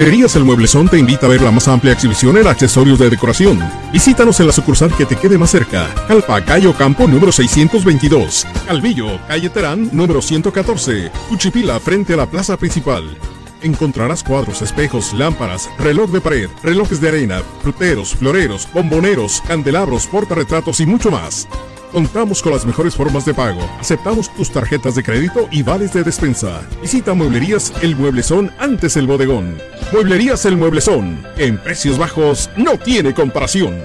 Mueblerías El Mueblezón te invita a ver la más amplia exhibición en accesorios de decoración. Visítanos en la sucursal que te quede más cerca. Calpa, Cayo Campo, número 622. Calvillo, calle Terán, número 114. Cuchipila, frente a la plaza principal. Encontrarás cuadros, espejos, lámparas, reloj de pared, relojes de arena, fruteros, floreros, bomboneros, candelabros, portarretratos y mucho más. Contamos con las mejores formas de pago. Aceptamos tus tarjetas de crédito y vales de despensa. Visita Mueblerías El Mueblezón antes el bodegón. Mueblerías El Mueblezón. En precios bajos no tiene comparación.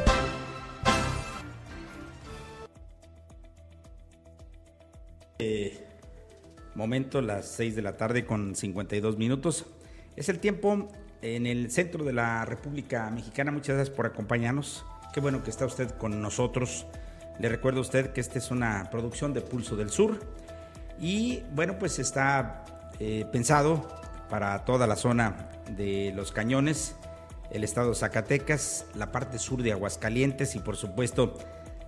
Eh, momento, las 6 de la tarde con 52 minutos. Es el tiempo en el centro de la República Mexicana. Muchas gracias por acompañarnos. Qué bueno que está usted con nosotros. Le recuerdo a usted que esta es una producción de Pulso del Sur y bueno, pues está eh, pensado para toda la zona de Los Cañones, el estado de Zacatecas, la parte sur de Aguascalientes y por supuesto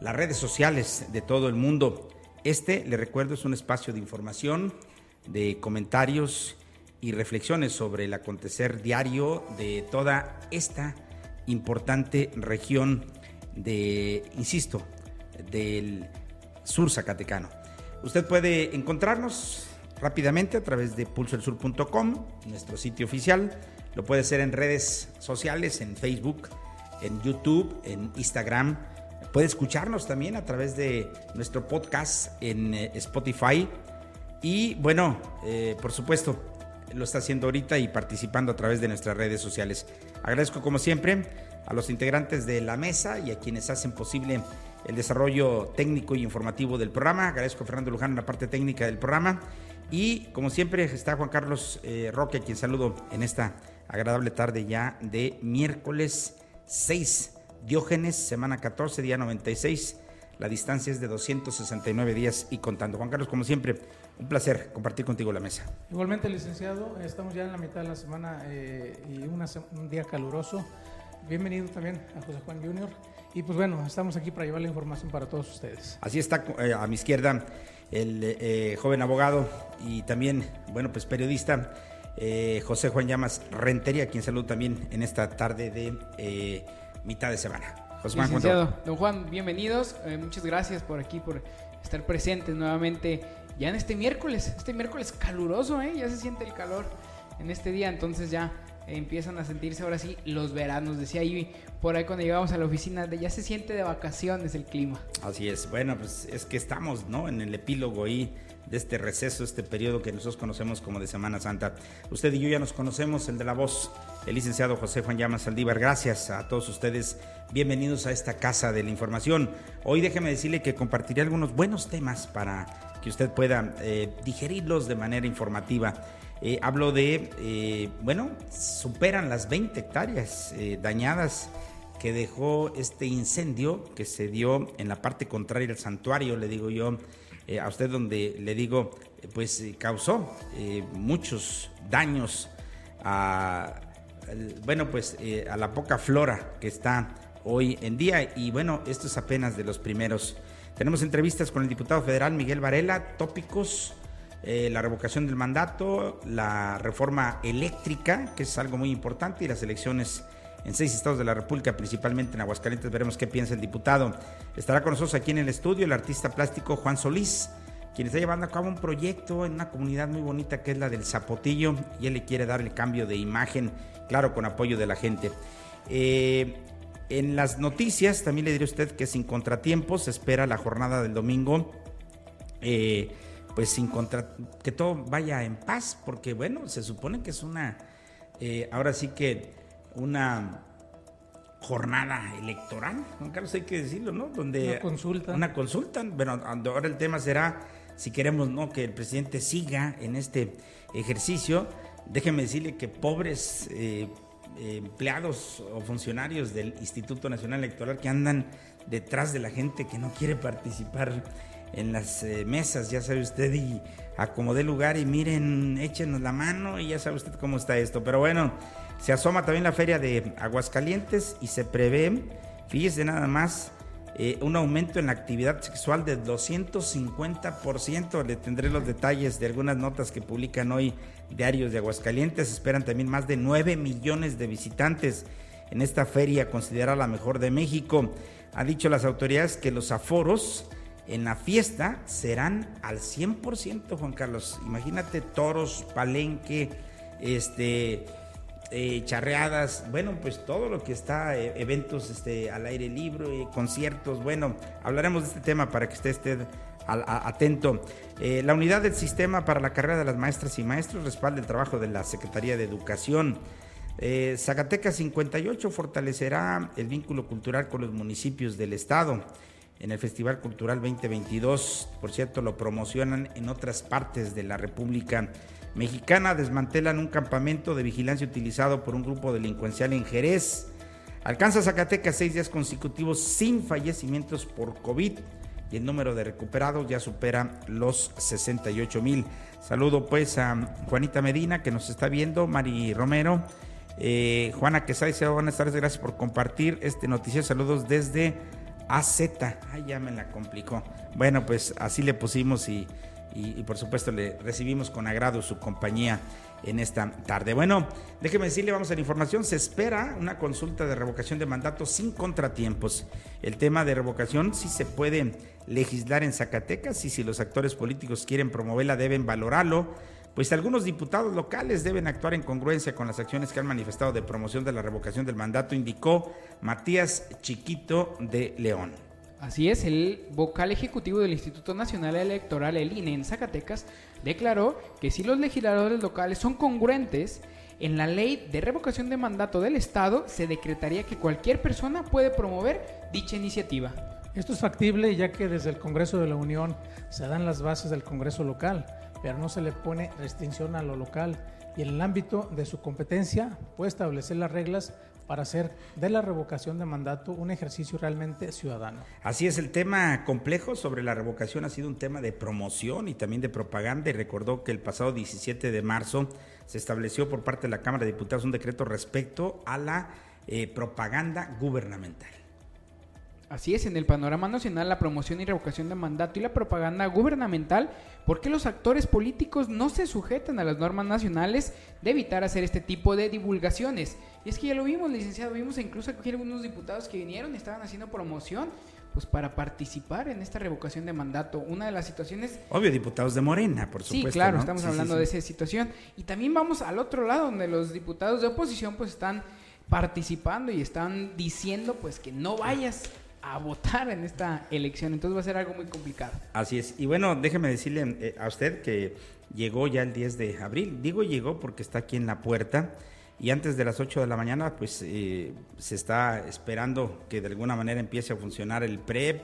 las redes sociales de todo el mundo. Este, le recuerdo, es un espacio de información, de comentarios y reflexiones sobre el acontecer diario de toda esta importante región de, insisto, del sur zacatecano. Usted puede encontrarnos rápidamente a través de pulsoelsur.com, nuestro sitio oficial. Lo puede hacer en redes sociales, en Facebook, en YouTube, en Instagram. Puede escucharnos también a través de nuestro podcast en eh, Spotify. Y bueno, eh, por supuesto, lo está haciendo ahorita y participando a través de nuestras redes sociales. Agradezco como siempre a los integrantes de la mesa y a quienes hacen posible el desarrollo técnico y informativo del programa. Agradezco a Fernando Luján en la parte técnica del programa. Y como siempre está Juan Carlos eh, Roque, a quien saludo en esta agradable tarde ya de miércoles 6, Diógenes, semana 14, día 96. La distancia es de 269 días y contando. Juan Carlos, como siempre, un placer compartir contigo la mesa. Igualmente, licenciado, estamos ya en la mitad de la semana eh, y un día caluroso. Bienvenido también a José Juan Junior. Y pues bueno, estamos aquí para llevar la información para todos ustedes. Así está eh, a mi izquierda el eh, joven abogado y también, bueno, pues periodista eh, José Juan Llamas Rentería, quien saludo también en esta tarde de mitad de semana. José Juan, Licenciado, don Juan, bienvenidos. muchas gracias por aquí, por estar presentes nuevamente ya en este miércoles, este miércoles caluroso, ¿eh? ya se siente el calor en este día, entonces ya empiezan a sentirse ahora sí los veranos. Decía ahí por ahí cuando llegamos a la oficina, de ya se siente de vacaciones el clima. Así es, bueno, pues es que estamos, ¿no? En el epílogo ahí de este receso, este periodo que nosotros conocemos como de Semana Santa. Usted y yo ya nos conocemos, el de la voz, el licenciado José Juan Llamas Saldívar. Gracias a todos ustedes. Bienvenidos a esta casa de la información. Hoy déjeme decirle que compartiré algunos buenos temas para que usted pueda eh, digerirlos de manera informativa. Eh, hablo de, eh, bueno, superan las 20 hectáreas eh, dañadas que dejó este incendio que se dio en la parte contraria del santuario, le digo yo a usted, donde le digo, pues causó muchos daños a, bueno, pues a la poca flora que está hoy en día. Y bueno, esto es apenas de los primeros. Tenemos entrevistas con el diputado federal Miguel Varela, tópicos eh, la revocación del mandato, la reforma eléctrica, que es algo muy importante, y las elecciones en seis estados de la República, principalmente en Aguascalientes. Veremos qué piensa el diputado. Estará con nosotros aquí en el estudio el artista plástico Juan Solís, quien está llevando a cabo un proyecto en una comunidad muy bonita que es la del Zapotillo, y él le quiere dar el cambio de imagen, claro, con apoyo de la gente. Eh, en las noticias, también le diré a usted que sin contratiempos se espera la jornada del domingo. Eh, pues sin contra que todo vaya en paz, porque bueno, se supone que es una, eh, ahora sí que una jornada electoral, Juan Carlos, hay que decirlo, ¿no? Donde una consulta. Una consulta, bueno, ahora el tema será si queremos, ¿no? Que el presidente siga en este ejercicio. Déjeme decirle que pobres eh, empleados o funcionarios del Instituto Nacional Electoral que andan detrás de la gente que no quiere participar en las eh, mesas, ya sabe usted, y acomode lugar y miren, échenos la mano y ya sabe usted cómo está esto. Pero bueno, se asoma también la feria de Aguascalientes y se prevé, fíjese nada más, eh, un aumento en la actividad sexual de 250%. Le tendré los detalles de algunas notas que publican hoy diarios de Aguascalientes. Esperan también más de 9 millones de visitantes en esta feria considerada la mejor de México. Ha dicho las autoridades que los aforos en la fiesta serán al 100%, Juan Carlos. Imagínate toros, palenque, este, eh, charreadas, bueno, pues todo lo que está, eh, eventos este, al aire libre, conciertos, bueno, hablaremos de este tema para que usted esté atento. Eh, la unidad del sistema para la carrera de las maestras y maestros respalda el trabajo de la Secretaría de Educación. Zacatecas 58 fortalecerá el vínculo cultural con los municipios del estado. En el Festival Cultural 2022, por cierto, lo promocionan en otras partes de la República Mexicana desmantelan un campamento de vigilancia utilizado por un grupo delincuencial en Jerez. Alcanza Zacatecas seis días consecutivos sin fallecimientos por COVID y el número de recuperados ya supera los 68 mil. Saludo pues a Juanita Medina que nos está viendo, Mari Romero, eh, Juana Quesada buenas tardes, gracias por compartir este noticiero. Saludos desde AZ. Ay, ya me la complicó. Bueno, pues así le pusimos y y, por supuesto le recibimos con agrado su compañía en esta tarde. Bueno, déjeme decirle, vamos a la información, se espera una consulta de revocación de mandato sin contratiempos. El tema de revocación sí se puede legislar en Zacatecas y si los actores políticos quieren promoverla deben valorarlo, pues algunos diputados locales deben actuar en congruencia con las acciones que han manifestado de promoción de la revocación del mandato, indicó Matías Chiquito de León. Así es, el vocal ejecutivo del Instituto Nacional Electoral, el INE, en Zacatecas, declaró que si los legisladores locales son congruentes, en la ley de revocación de mandato del Estado se decretaría que cualquier persona puede promover dicha iniciativa. Esto es factible ya que desde el Congreso de la Unión se dan las bases del Congreso local, pero no se le pone restricción a lo local y en el ámbito de su competencia puede establecer las reglas para hacer de la revocación de mandato un ejercicio realmente ciudadano. Así es, el tema complejo sobre la revocación ha sido un tema de promoción y también de propaganda y recordó que el pasado 17 de marzo se estableció por parte de la Cámara de Diputados un decreto respecto a la eh, propaganda gubernamental. Así es, en el panorama nacional la promoción y revocación de mandato y la propaganda gubernamental, ¿por qué los actores políticos no se sujetan a las normas nacionales de evitar hacer este tipo de divulgaciones? Y es que ya lo vimos, licenciado, vimos incluso aquí algunos diputados que vinieron y estaban haciendo promoción pues para participar en esta revocación de mandato. Una de las situaciones... Obvio, diputados de Morena, por supuesto. Sí, claro, estamos hablando de esa situación. Y también vamos al otro lado, donde los diputados de oposición pues están participando y están diciendo pues que no vayas a votar en esta elección. Entonces va a ser algo muy complicado. Así es. Y bueno, déjeme decirle eh, a usted que llegó ya el 10 de abril. Digo llegó porque está aquí en la puerta y antes de las 8 de la mañana pues eh, se está esperando que de alguna manera empiece a funcionar el PREP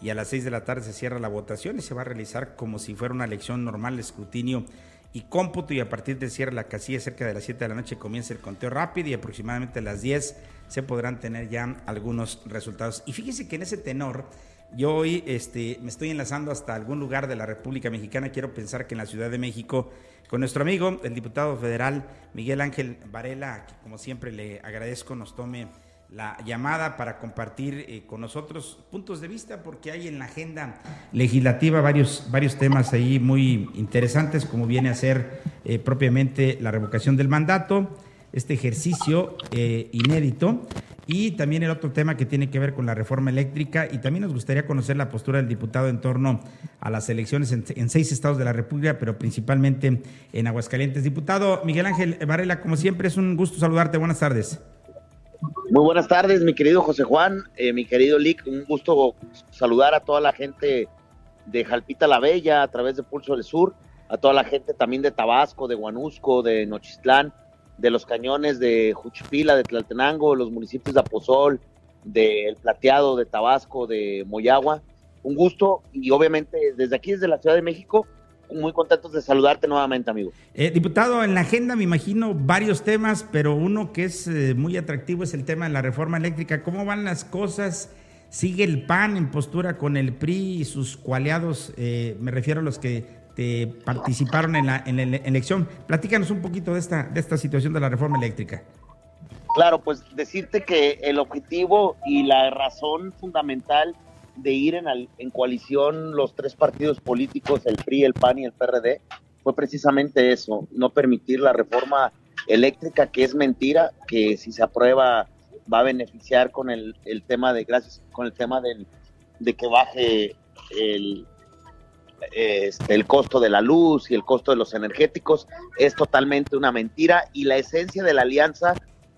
y a las 6 de la tarde se cierra la votación y se va a realizar como si fuera una elección normal, escrutinio y cómputo y a partir de cierre la casilla cerca de las 7 de la noche comienza el conteo rápido y aproximadamente a las 10 se podrán tener ya algunos resultados. Y fíjese que en ese tenor, yo hoy este, me estoy enlazando hasta algún lugar de la República Mexicana, quiero pensar que en la Ciudad de México, con nuestro amigo, el diputado federal Miguel Ángel Varela, que como siempre le agradezco, nos tome la llamada para compartir eh, con nosotros puntos de vista, porque hay en la agenda legislativa varios, varios temas ahí muy interesantes, como viene a ser eh, propiamente la revocación del mandato, este ejercicio eh, inédito, y también el otro tema que tiene que ver con la reforma eléctrica, y también nos gustaría conocer la postura del diputado en torno a las elecciones en, en seis estados de la República, pero principalmente en Aguascalientes. Diputado Miguel Ángel Varela, como siempre, es un gusto saludarte. Buenas tardes. Muy buenas tardes, mi querido José Juan, eh, mi querido Lick, un gusto saludar a toda la gente de Jalpita la Bella a través de Pulso del Sur, a toda la gente también de Tabasco, de Huanusco, de Nochistlán, de los cañones de Juchipila, de Tlaltenango, los municipios de Aposol, de Plateado, de Tabasco, de Moyagua. Un gusto y obviamente desde aquí, desde la Ciudad de México, muy contentos de saludarte nuevamente, amigo. Eh, diputado, en la agenda me imagino varios temas, pero uno que es eh, muy atractivo es el tema de la reforma eléctrica. ¿Cómo van las cosas? ¿Sigue el PAN en postura con el PRI y sus coaliados? Eh, me refiero a los que te participaron en la, en la elección. Platícanos un poquito de esta, de esta situación de la reforma eléctrica. Claro, pues decirte que el objetivo y la razón fundamental de ir en, en coalición los tres partidos políticos, el PRI, el PAN y el PRD, fue precisamente eso, no permitir la reforma eléctrica, que es mentira, que si se aprueba va a beneficiar con el, el tema de, gracias, con el tema del, de que baje el, este, el costo de la luz y el costo de los energéticos, es totalmente una mentira y la esencia de la alianza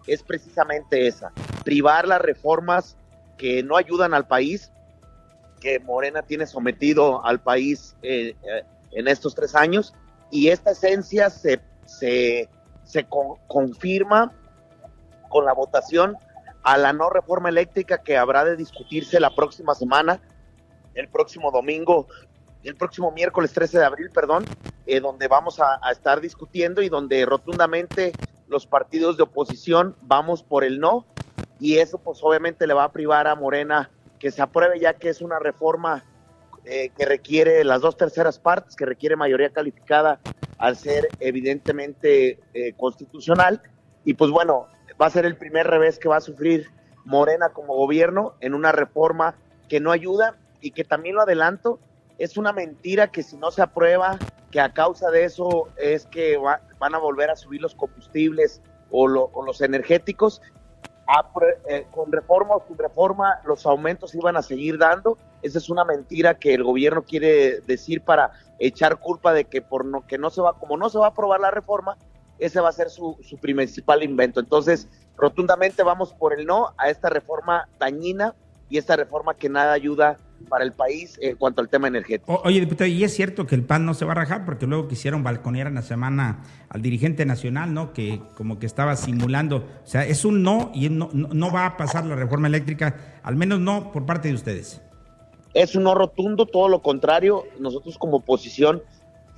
es precisamente esa, privar las reformas que no ayudan al país, Morena tiene sometido al país eh, eh, en estos tres años, y esta esencia se, se, se confirma con la votación a la no reforma eléctrica que habrá de discutirse la próxima semana, el próximo domingo, el próximo miércoles 13 de abril, perdón, eh, donde vamos a, a, estar discutiendo y donde rotundamente los partidos de oposición vamos por el no y eso pues obviamente le va a privar a Morena que se apruebe ya que es una reforma eh, que requiere las dos terceras partes, que requiere mayoría calificada al ser evidentemente eh, constitucional. Y pues bueno, va a ser el primer revés que va a sufrir Morena como gobierno en una reforma que no ayuda y que también lo adelanto, es una mentira que si no se aprueba, que a causa de eso es que va, van a volver a subir los combustibles o, lo, o los energéticos. A, eh, con reforma o sin reforma, los aumentos iban a seguir dando esa es una mentira que el gobierno quiere decir para echar culpa de que por no, que no se va, como no se va a aprobar la reforma, ese va a ser su, su principal invento. Entonces, rotundamente vamos por el no a esta reforma dañina y esta reforma que nada ayuda para el país en cuanto al tema energético. O, oye, diputado, y es cierto que el PAN no se va a rajar porque luego quisieron balconear en la semana al dirigente nacional, ¿no? Que como que estaba simulando. O sea, es un no y no, no, no va a pasar la reforma eléctrica, al menos no por parte de ustedes. Es un no rotundo, todo lo contrario. Nosotros como oposición,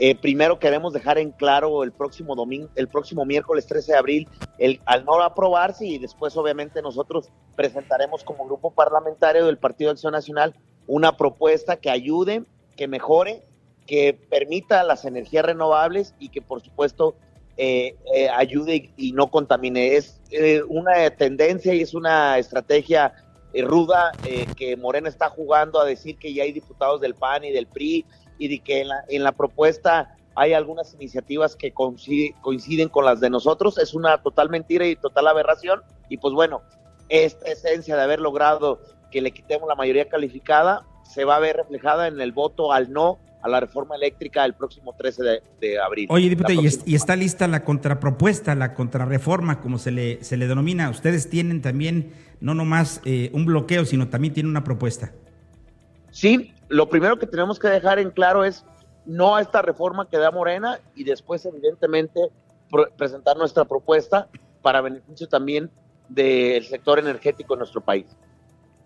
eh, primero queremos dejar en claro el próximo domingo, el próximo miércoles 13 de abril, el, al no aprobarse y después obviamente nosotros presentaremos como grupo parlamentario del Partido de Acción Nacional una propuesta que ayude, que mejore, que permita las energías renovables y que por supuesto eh, eh, ayude y, no contamine. Es eh, una tendencia y es una estrategia ruda que Morena está jugando a decir que ya hay diputados del PAN y del PRI y que en la, en la propuesta hay algunas iniciativas que coincide, coinciden con las de nosotros. Es una total mentira y total aberración. Y pues bueno, esta esencia de haber logrado que le quitemos la mayoría calificada se va a ver reflejada en el voto al no a la reforma eléctrica el próximo 13 de, de abril. Oye, diputado, y, es, y, está lista la contrapropuesta, la contrarreforma, como se le, se le denomina. Ustedes tienen también no nomás eh, un bloqueo, sino también tienen una propuesta. Sí, lo primero que tenemos que dejar en claro es no a esta reforma que da Morena y después, evidentemente, presentar nuestra propuesta para beneficio también del sector energético en nuestro país.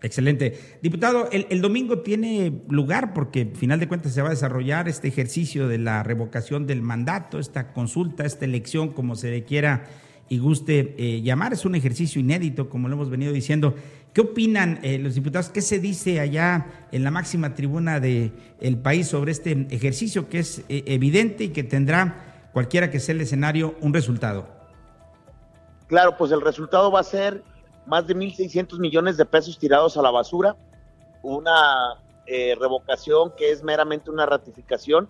Excelente. Diputado, el, el, domingo tiene lugar porque, al final de cuentas, se va a desarrollar este ejercicio de la revocación del mandato, esta consulta, esta elección, como se le quiera y guste eh, llamar. Es un ejercicio inédito, como lo hemos venido diciendo. ¿Qué opinan eh, los diputados? ¿Qué se dice allá en la máxima tribuna del el país sobre este ejercicio que es eh, evidente y que tendrá, cualquiera que sea el escenario, un resultado? Claro, pues el resultado va a ser más de 1.600 millones de pesos tirados a la basura, una eh, revocación que es meramente una ratificación,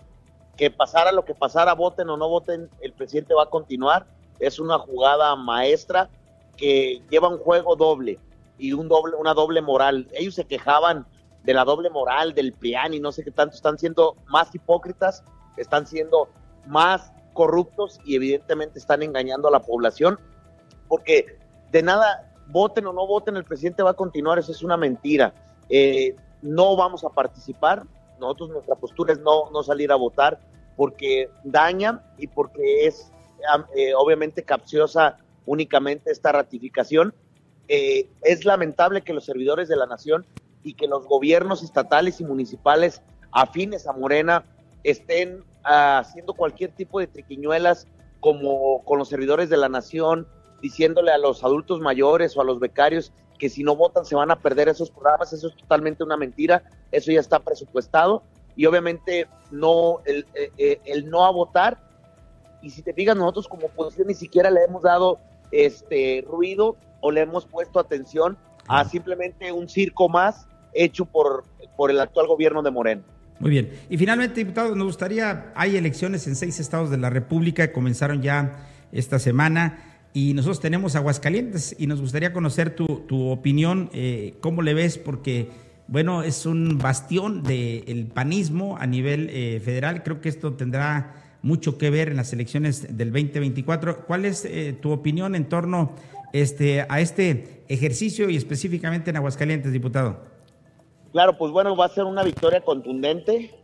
que pasara lo que pasara, voten o no voten, el presidente va a continuar, es una jugada maestra que lleva un juego doble y un doble, una doble moral. Ellos se quejaban de la doble moral, del PRIAN y no sé qué tanto, están siendo más hipócritas, están siendo más corruptos y evidentemente están engañando a la población, porque de nada, voten o no voten, el presidente va a continuar, eso es una mentira. Eh, no vamos a participar, nosotros nuestra postura es no, no salir a votar porque daña y porque es eh, obviamente capciosa únicamente esta ratificación. Eh, es lamentable que los servidores de la nación y que los gobiernos estatales y municipales afines a Morena estén uh, haciendo cualquier tipo de triquiñuelas como con los servidores de la nación, diciéndole a los adultos mayores o a los becarios que si no votan se van a perder esos programas, eso es totalmente una mentira, eso ya está presupuestado y obviamente no el, el, el no a votar y si te fijas nosotros como oposición ni siquiera le hemos dado este ruido o le hemos puesto atención a simplemente un circo más hecho por, por el actual gobierno de Moreno. Muy bien. Y finalmente, diputado, nos gustaría, hay elecciones en seis estados de la República, que comenzaron ya esta semana, y nosotros tenemos Aguascalientes, y nos gustaría conocer tu, tu opinión, eh, cómo le ves, porque, bueno, es un bastión del panismo a nivel eh, federal, creo que esto tendrá mucho que ver en las elecciones del 2024. ¿Cuál es eh, tu opinión en torno este, a este ejercicio y específicamente en Aguascalientes, diputado? Claro, pues bueno, va a ser una victoria contundente.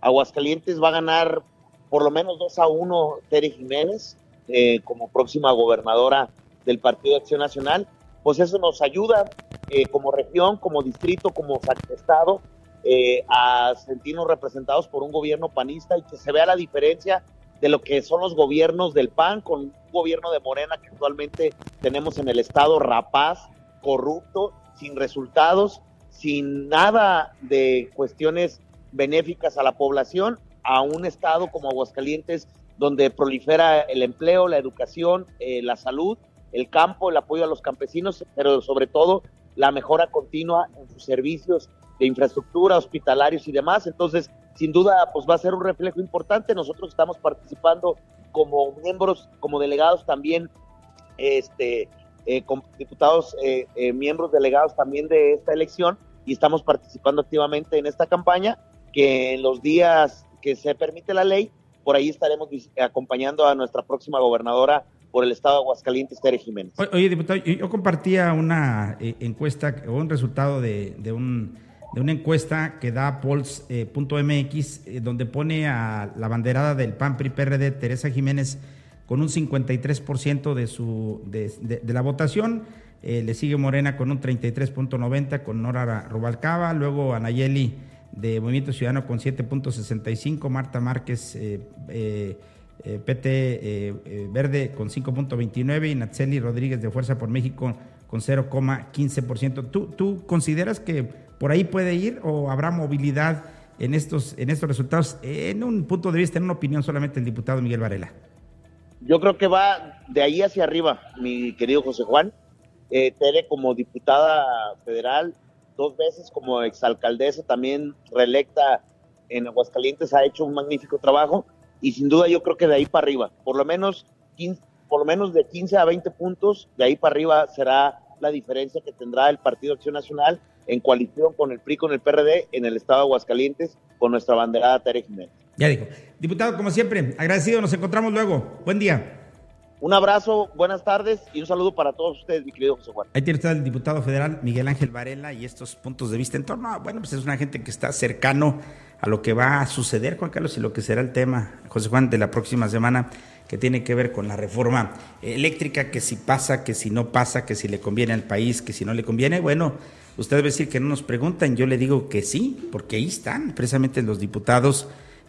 Aguascalientes va a ganar por lo menos 2 a 1 Tere Jiménez eh, como próxima gobernadora del Partido de Acción Nacional. Pues eso nos ayuda eh, como región, como distrito, como estado eh, a sentirnos representados por un gobierno panista y que se vea la diferencia de lo que son los gobiernos del PAN con un gobierno de Morena que actualmente tenemos en el estado rapaz, corrupto, sin resultados sin nada de cuestiones benéficas a la población, a un estado como Aguascalientes, donde prolifera el empleo, la educación, eh, la salud, el campo, el apoyo a los campesinos, pero sobre todo la mejora continua en sus servicios de infraestructura, hospitalarios y demás. Entonces, sin duda, pues va a ser un reflejo importante. Nosotros estamos participando como miembros, como delegados también, este, eh, como diputados, eh, miembros delegados también de esta elección, y estamos participando activamente en esta campaña, que en los días que se permite la ley, por ahí estaremos acompañando a nuestra próxima gobernadora por el estado de Aguascalientes, Tere Jiménez. Oye, diputado, yo compartía una eh, encuesta o un resultado de, de, un, de, una encuesta que da Polls.mx, eh, eh, donde pone a la banderada del PAN PRI PRD, Teresa Jiménez, con un 53% de, su, de, la votación le sigue Morena con un 33.90 con Nora Rubalcaba, luego Anayeli de Movimiento Ciudadano con 7.65, Marta Márquez eh, eh, PT Verde con 5.29 y Natseli Rodríguez de Fuerza por México con 0,15%. ¿Tú, ¿Tú consideras que por ahí puede ir o habrá movilidad en estos, en estos resultados en un punto de vista, en una opinión solamente el diputado Miguel Varela? Yo creo que va de ahí hacia arriba, mi querido José Juan eh, Tere como diputada federal, dos veces como exalcaldesa, también reelecta en Aguascalientes, ha hecho un magnífico trabajo y sin duda yo creo que de ahí para arriba, por lo menos 15, por lo menos de 15 a 20 puntos, de ahí para arriba será la diferencia que tendrá el Partido Acción Nacional en coalición con el PRI, con el PRD, en el estado de Aguascalientes, con nuestra banderada Tere Jiménez. Ya dijo. Diputado, como siempre, agradecido, nos encontramos luego. Buen día. Un abrazo, buenas tardes y un saludo para todos ustedes, mi querido José Juan. Ahí tiene usted el diputado federal Miguel Ángel Varela y estos puntos de vista en torno a, bueno, pues es una gente que está cercano a lo que va a suceder, Juan Carlos, y lo que será el tema, José Juan, de la próxima semana, que tiene que ver con la reforma eléctrica, que si pasa, que si no pasa, que si le conviene al país, que si no le conviene. Bueno, usted debe decir que no nos preguntan, yo le digo que sí, porque ahí están precisamente los diputados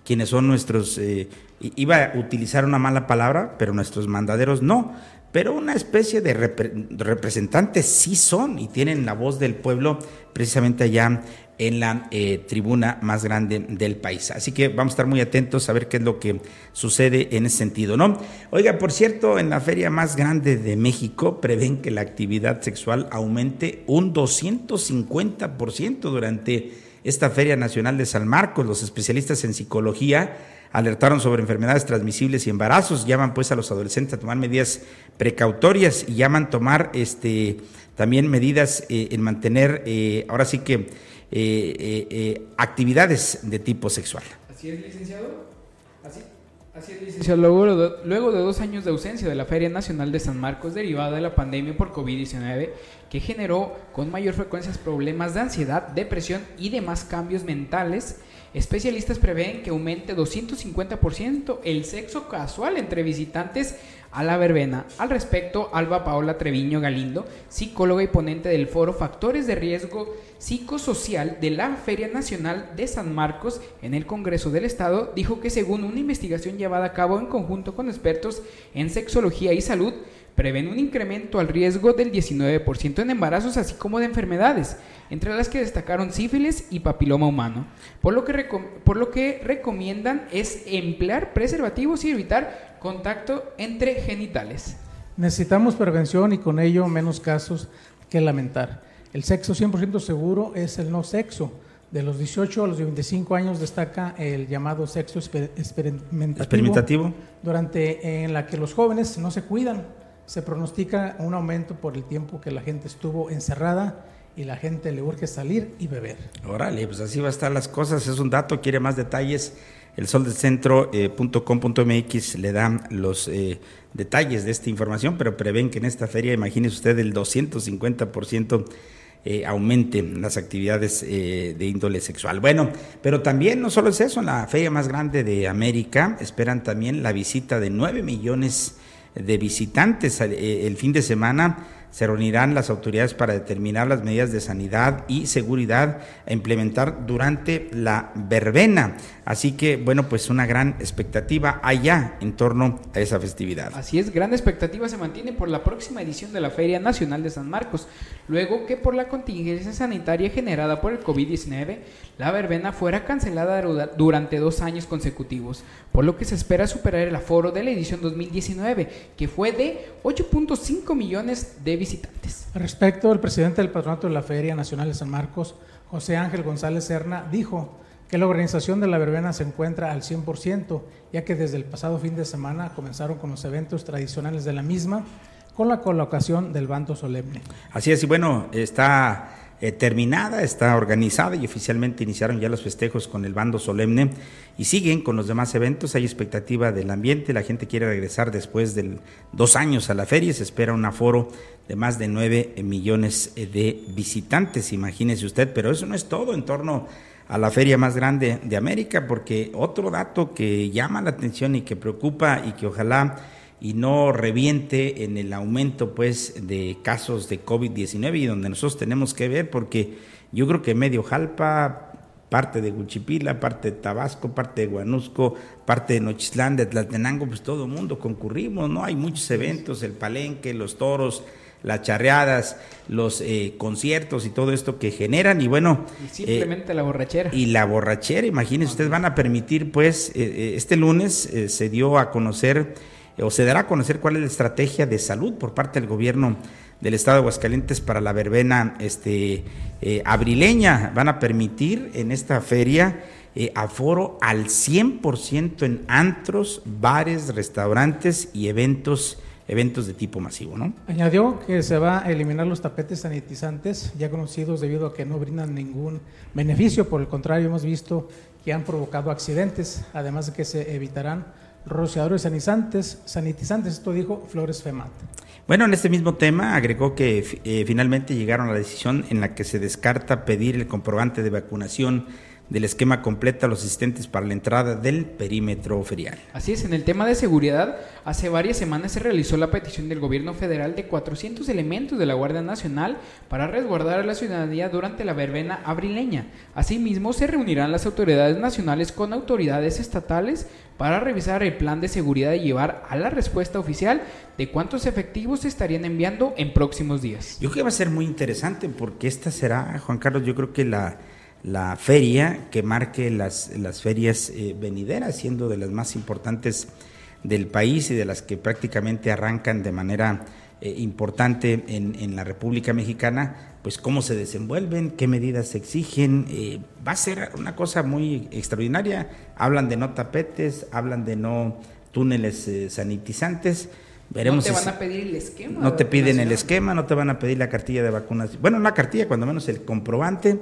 quienes son nuestros, eh, iba a utilizar una mala palabra, pero nuestros mandaderos no, pero una especie de representantes sí son y tienen la voz del pueblo precisamente allá en la eh, tribuna más grande del país. Así que vamos a estar muy atentos a ver qué es lo que sucede en ese sentido, ¿no? Oiga, por cierto, en la feria más grande de México prevén que la actividad sexual aumente un 250% durante esta Feria Nacional de San Marcos. Los especialistas en psicología alertaron sobre enfermedades transmisibles y embarazos, llaman pues a los adolescentes a tomar medidas precautorias y llaman tomar este también medidas eh, en mantener eh, ahora sí que eh, actividades de tipo sexual. Así es, licenciado. Así, es, licenciado. Luego, luego de dos años de ausencia de la Feria Nacional de San Marcos derivada de la pandemia por COVID-19, que generó con mayor frecuencia problemas de ansiedad, depresión y demás cambios mentales. Especialistas prevén que aumente 250% el sexo casual entre visitantes a la verbena. Al respecto, Alba Paola Treviño Galindo, psicóloga y ponente del foro Factores de Riesgo Psicosocial de la Feria Nacional de San Marcos en el Congreso del Estado, dijo que según una investigación llevada a cabo en conjunto con expertos en sexología y salud, prevén un incremento al riesgo del 19% en embarazos, así como de enfermedades, entre las que destacaron sífilis y papiloma humano. Por lo que, por lo que recomiendan es emplear preservativos y evitar contacto entre genitales. Necesitamos prevención y con ello menos casos que lamentar. El sexo 100% seguro es el no sexo. De los 18 a los 25 años destaca el llamado sexo experimentativo, experimentativo, durante en la que los jóvenes no se cuidan. Se pronostica un aumento por el tiempo que la gente estuvo encerrada y la gente le urge salir y beber. Órale, pues así va a estar las cosas. Es un dato, quiere más detalles. El soldelcentro.com.mx le dan los eh, detalles de esta información, pero prevén que en esta feria, imagínese usted, el 250% eh, aumenten las actividades eh, de índole sexual. Bueno, pero también no solo es eso, en la feria más grande de América esperan también la visita de 9 millones de visitantes el fin de semana se reunirán las autoridades para determinar las medidas de sanidad y seguridad a implementar durante la verbena. Así que, bueno, pues una gran expectativa allá en torno a esa festividad. Así es, gran expectativa se mantiene por la próxima edición de la Feria Nacional de San Marcos, luego que por la contingencia sanitaria generada por el COVID-19, la verbena fuera cancelada durante dos años consecutivos, por lo que se espera superar el aforo de la edición 2019, que fue de 8.5 millones de visitantes. Respecto, el presidente del patronato de la Feria Nacional de San Marcos, José Ángel González Serna, dijo que la organización de la verbena se encuentra al 100%, ya que desde el pasado fin de semana comenzaron con los eventos tradicionales de la misma, con la colocación del bando solemne. Así es, y bueno, está eh, terminada, está organizada y oficialmente iniciaron ya los festejos con el bando solemne y siguen con los demás eventos. Hay expectativa del ambiente, la gente quiere regresar después de dos años a la feria, se espera un aforo de más de nueve millones de visitantes, imagínese usted, pero eso no es todo en torno a la feria más grande de América, porque otro dato que llama la atención y que preocupa y que ojalá y no reviente en el aumento pues de casos de COVID-19 y donde nosotros tenemos que ver porque yo creo que medio Jalpa, parte de Guchipila, parte de Tabasco, parte de Guanusco, parte de Nochislán, de Tlatenango, pues todo el mundo concurrimos, ¿no? Hay muchos eventos, el palenque, los toros, las charreadas, los eh, conciertos y todo esto que generan y bueno... Y simplemente la borrachera. Y la borrachera, imagínense, ustedes van a permitir pues, eh, eh, este lunes se dio a conocer o se dará a conocer cuál es la estrategia de salud por parte del gobierno del estado de Aguascalientes para la verbena este, eh, abrileña. Van a permitir en esta feria eh, aforo al 100% en antros, bares, restaurantes y eventos eventos de tipo masivo, ¿no? Añadió que se va a eliminar los tapetes sanitizantes ya conocidos debido a que no brindan ningún beneficio, por el contrario hemos visto que han provocado accidentes, además de que se evitarán rociadores sanitizantes, sanitizantes, esto dijo Flores Femat. Bueno, en este mismo tema agregó que eh, finalmente llegaron a la decisión en la que se descarta pedir el comprobante de vacunación del esquema completo a los asistentes para la entrada del perímetro ferial. Así es, en el tema de seguridad, hace varias semanas se realizó la petición del gobierno federal de 400 elementos de la Guardia Nacional para resguardar a la ciudadanía durante la verbena abrileña. Asimismo, se reunirán las autoridades nacionales con autoridades estatales para revisar el plan de seguridad y llevar a la respuesta oficial de cuántos efectivos se estarían enviando en próximos días. Yo creo que va a ser muy interesante porque esta será, Juan Carlos, yo creo que la la feria que marque las, las ferias eh, venideras, siendo de las más importantes del país y de las que prácticamente arrancan de manera eh, importante en, en, la República Mexicana, pues cómo se desenvuelven, qué medidas se exigen. Eh, va a ser una cosa muy extraordinaria. Hablan de no tapetes, hablan de no túneles sanitizantes. Veremos no te van a pedir el esquema. No te piden el esquema, no te van a pedir la cartilla de vacunación. Bueno, la cartilla, cuando menos el comprobante.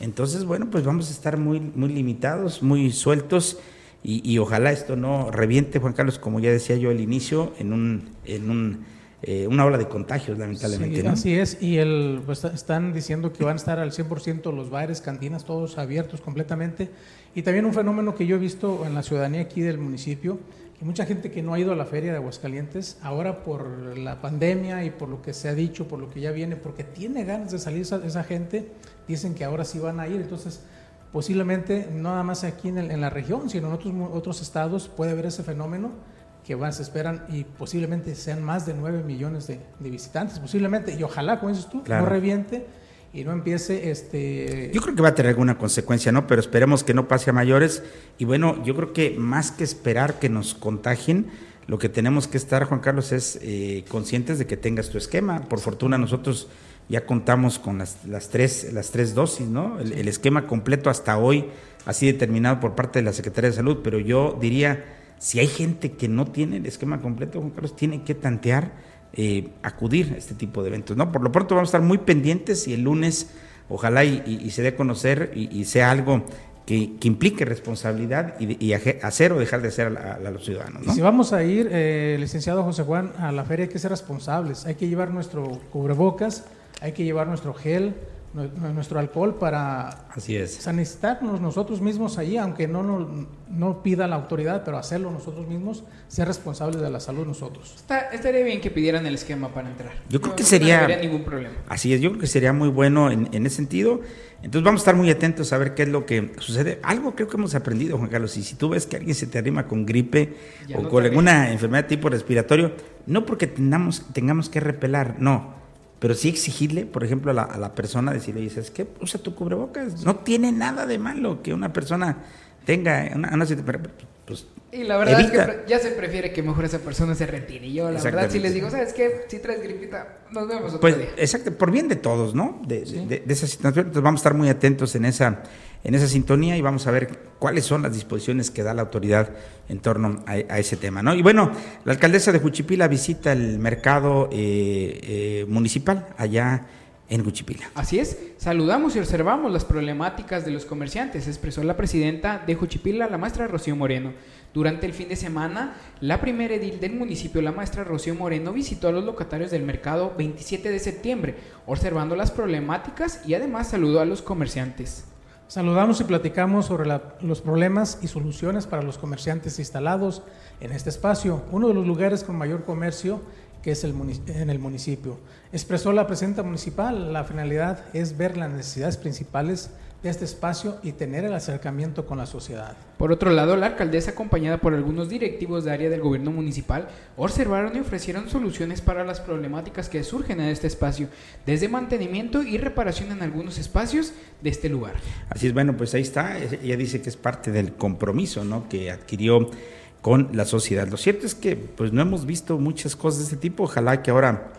Entonces, bueno, pues vamos a estar muy, muy limitados, muy sueltos y, ojalá esto no reviente, Juan Carlos, como ya decía yo al inicio, en un, en un eh, una ola de contagios, lamentablemente. Así es, y el, pues, están diciendo que van a estar al 100% los bares, cantinas, todos abiertos completamente. Y también un fenómeno que yo he visto en la ciudadanía aquí del municipio, que mucha gente que no ha ido a la feria de Aguascalientes, ahora por la pandemia y por lo que se ha dicho, por lo que ya viene, porque tiene ganas de salir esa, esa gente, dicen que ahora sí van a ir. Entonces, posiblemente no nada más aquí en, en la región, sino en otros, otros estados puede haber ese fenómeno que van, se esperan y posiblemente sean más de 9 millones de, visitantes, posiblemente, y ojalá, como dices tú, no reviente y no empiece este... Yo creo que va a tener alguna consecuencia, ¿no? Pero esperemos que no pase a mayores. Y bueno, yo creo que más que esperar que nos contagien, lo que tenemos que estar, Juan Carlos, es eh, conscientes de que tengas tu esquema. Por fortuna nosotros ya contamos con las, tres, las tres dosis, ¿no? El, esquema completo hasta hoy, así determinado por parte de la Secretaría de Salud, pero yo diría, si hay gente que no tiene el esquema completo, Juan Carlos, tiene que tantear, eh, acudir a este tipo de eventos, ¿no? Por lo pronto vamos a estar muy pendientes y el lunes, ojalá y, se dé a conocer y, sea algo que, implique responsabilidad y, hacer o dejar de hacer a, los ciudadanos. ¿no? si vamos a ir, eh, licenciado José Juan, a la feria hay que ser responsables, hay que llevar nuestro cubrebocas, hay que llevar nuestro gel, nuestro alcohol para Así es. sanizarnos nosotros mismos ahí, aunque no, no, no, pida la autoridad, pero hacerlo nosotros mismos, ser responsables de la salud nosotros. estaría bien que pidieran el esquema para entrar. Yo creo que sería... No ningún problema. Así es, yo creo que sería muy bueno en, ese sentido. Entonces vamos a estar muy atentos a ver qué es lo que sucede. Algo creo que hemos aprendido, Juan Carlos, y si tú ves que alguien se te arrima con gripe o con alguna enfermedad tipo respiratorio, no porque tengamos, tengamos que repelar, no pero sí exigirle, por ejemplo, a la, a la persona, decirle, dices, que usa tu cubrebocas, no tiene nada de malo que una persona tenga una, una pues, y la verdad es que ya se prefiere que mejor esa persona se retire. Y yo, la verdad, si les digo, ¿sabes qué? Si traes gripita, nos vemos otro pues, Exacto, por bien de todos, ¿no? De, de, de, esa situación. Entonces vamos a estar muy atentos en esa, en esa sintonía y vamos a ver cuáles son las disposiciones que da la autoridad en torno a, ese tema, ¿no? Y bueno, la alcaldesa de Juchipila visita el mercado eh, eh, municipal allá en Juchipila. Así es, saludamos y observamos las problemáticas de los comerciantes, expresó la presidenta de Juchipila, la maestra Rocío Moreno. Durante el fin de semana, la primera edil del municipio, la maestra Rocío Moreno, visitó a los locatarios del mercado 27 de septiembre, observando las problemáticas y además saludó a los comerciantes. Saludamos y platicamos sobre los problemas y soluciones para los comerciantes instalados en este espacio, uno de los lugares con mayor comercio que es el en el municipio. Expresó la presidenta municipal, la finalidad es ver las necesidades principales de este espacio y tener el acercamiento con la sociedad. Por otro lado, la alcaldesa, acompañada por algunos directivos de área del gobierno municipal, observaron y ofrecieron soluciones para las problemáticas que surgen en este espacio, desde mantenimiento y reparación en algunos espacios de este lugar. Así es, bueno, pues ahí está, ella dice que es parte del compromiso ¿no? que adquirió con la sociedad. Lo cierto es que pues no hemos visto muchas cosas de este tipo, ojalá que ahora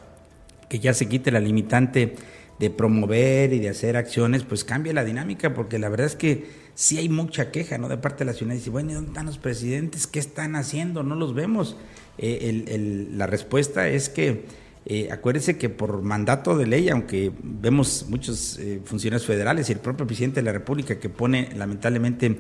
que ya se quite la limitante de promover y de hacer acciones, pues cambie la dinámica, porque la verdad es que sí hay mucha queja, ¿no? De parte de la ciudad, dice, bueno, ¿dónde están los presidentes? ¿Qué están haciendo? No los vemos. Eh, la respuesta es que eh, acuérdese que por mandato de ley, aunque vemos muchos eh, funcionarios federales y el propio presidente de la República que pone lamentablemente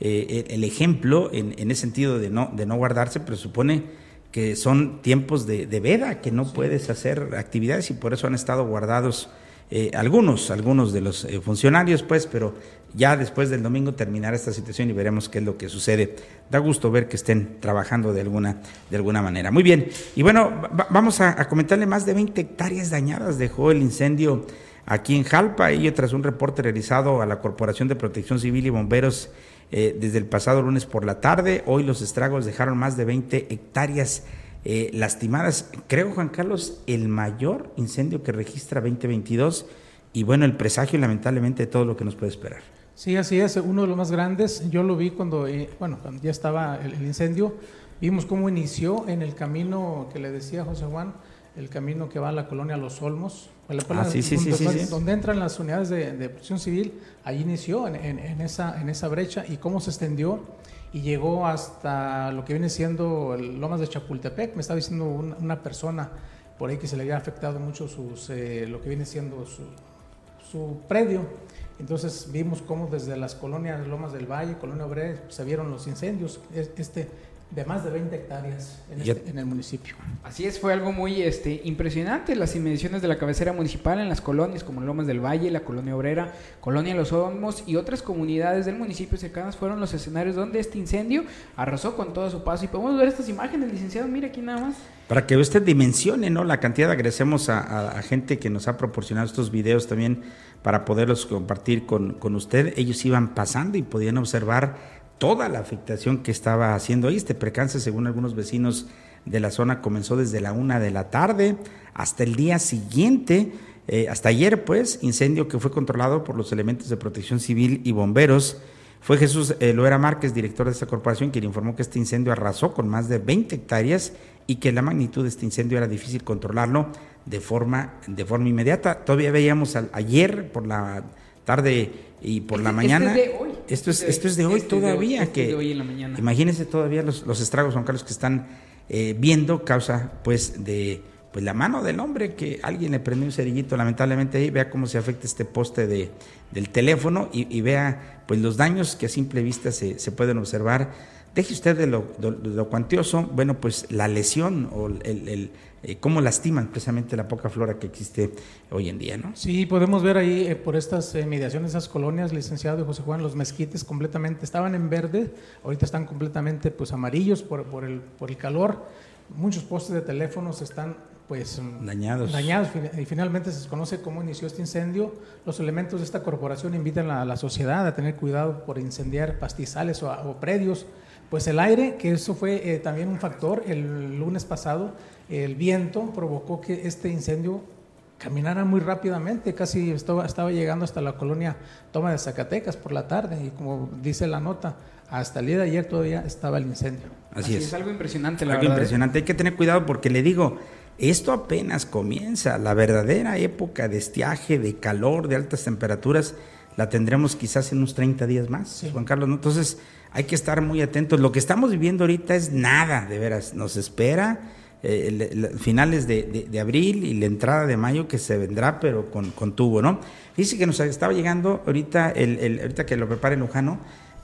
eh, el ejemplo en, ese sentido de no, de no guardarse, pero supone que son tiempos de, veda, que no puedes hacer actividades y por eso han estado guardados eh, algunos, algunos de los eh, funcionarios, pues, pero ya después del domingo terminará esta situación y veremos qué es lo que sucede. Da gusto ver que estén trabajando de alguna, de alguna manera. Muy bien, y bueno, vamos a, comentarle más de 20 hectáreas dañadas dejó el incendio aquí en Jalpa, y tras un reporte realizado a la Corporación de Protección Civil y Bomberos eh, desde el pasado lunes por la tarde. Hoy los estragos dejaron más de 20 hectáreas eh, lastimadas. Creo, Juan Carlos, el mayor incendio que registra 2022 y bueno, el presagio lamentablemente de todo lo que nos puede esperar. Sí, así es, uno de los más grandes. Yo lo vi cuando, eh, bueno, cuando ya estaba el, incendio. Vimos cómo inició en el camino que le decía José Juan, el camino que va a la colonia Los Olmos, ah, sí, sí, donde, donde, entran las unidades de, de protección civil, ahí inició en, en, esa, en esa brecha y cómo se extendió y llegó hasta lo que viene siendo el Lomas de Chapultepec. Me estaba diciendo una, persona por ahí que se le había afectado mucho sus, eh, lo que viene siendo su, su predio. Entonces vimos cómo desde las colonias Lomas del Valle, Colonia Obrera, se vieron los incendios. Este, de más de 20 hectáreas este, en, el municipio. Así es, fue algo muy este, impresionante. Las inmediaciones de la cabecera municipal en las colonias como Lomas del Valle, la Colonia Obrera, Colonia Los Olmos y otras comunidades del municipio cercanas fueron los escenarios donde este incendio arrasó con todo su paso. Y podemos ver estas imágenes, licenciado, mira aquí nada más. Para que usted dimensione ¿no? la cantidad, agradecemos a, a, gente que nos ha proporcionado estos videos también para poderlos compartir con, con usted. Ellos iban pasando y podían observar toda la afectación que estaba haciendo ahí. Este percance, según algunos vecinos de la zona, comenzó desde la una de la tarde hasta el día siguiente, eh, hasta ayer, pues, incendio que fue controlado por los elementos de protección civil y bomberos. Fue Jesús Loera Márquez, director de esta corporación, quien informó que este incendio arrasó con más de 20 hectáreas y que la magnitud de este incendio era difícil controlarlo de forma, de forma inmediata. Todavía veíamos ayer por la tarde y por la mañana. Este es de hoy. Esto es, esto es de hoy todavía. que, Imagínense todavía los, los estragos, Juan Carlos, que están eh, viendo causa pues de pues la mano del hombre que alguien le prendió un cerillito lamentablemente ahí vea cómo se afecta este poste de, del teléfono y, vea pues los daños que a simple vista se, se pueden observar deje usted de lo, lo, cuantioso bueno pues la lesión o el, el eh, cómo lastiman precisamente la poca flora que existe hoy en día, ¿no? Sí, podemos ver ahí eh, por estas eh, mediaciones, esas colonias, licenciado José Juan, los mezquites completamente, estaban en verde, ahorita están completamente pues amarillos por, por, el, por el calor, muchos postes de teléfonos están pues dañados. dañados y finalmente se desconoce cómo inició este incendio. Los elementos de esta corporación invitan a la sociedad a tener cuidado por incendiar pastizales o, o predios. Pues el aire, que eso fue también un factor, el lunes pasado el viento provocó que este incendio caminara muy rápidamente, casi estaba, estaba llegando hasta la colonia Toma de Zacatecas por la tarde y como dice la nota, hasta el día de ayer todavía estaba el incendio. Así, es. es. algo impresionante, la algo verdad. ¿eh? impresionante. Hay que tener cuidado porque le digo, esto apenas comienza. La verdadera época de estiaje, de calor, de altas temperaturas, la tendremos quizás en unos 30 días más, Juan Carlos. Entonces, hay que estar muy atentos. Lo que estamos viviendo ahorita es nada, de veras. Nos espera eh, finales de, abril y la entrada de mayo que se vendrá, pero con, tubo, ¿no? Dice que nos estaba llegando ahorita, el, ahorita que lo prepare Lujano,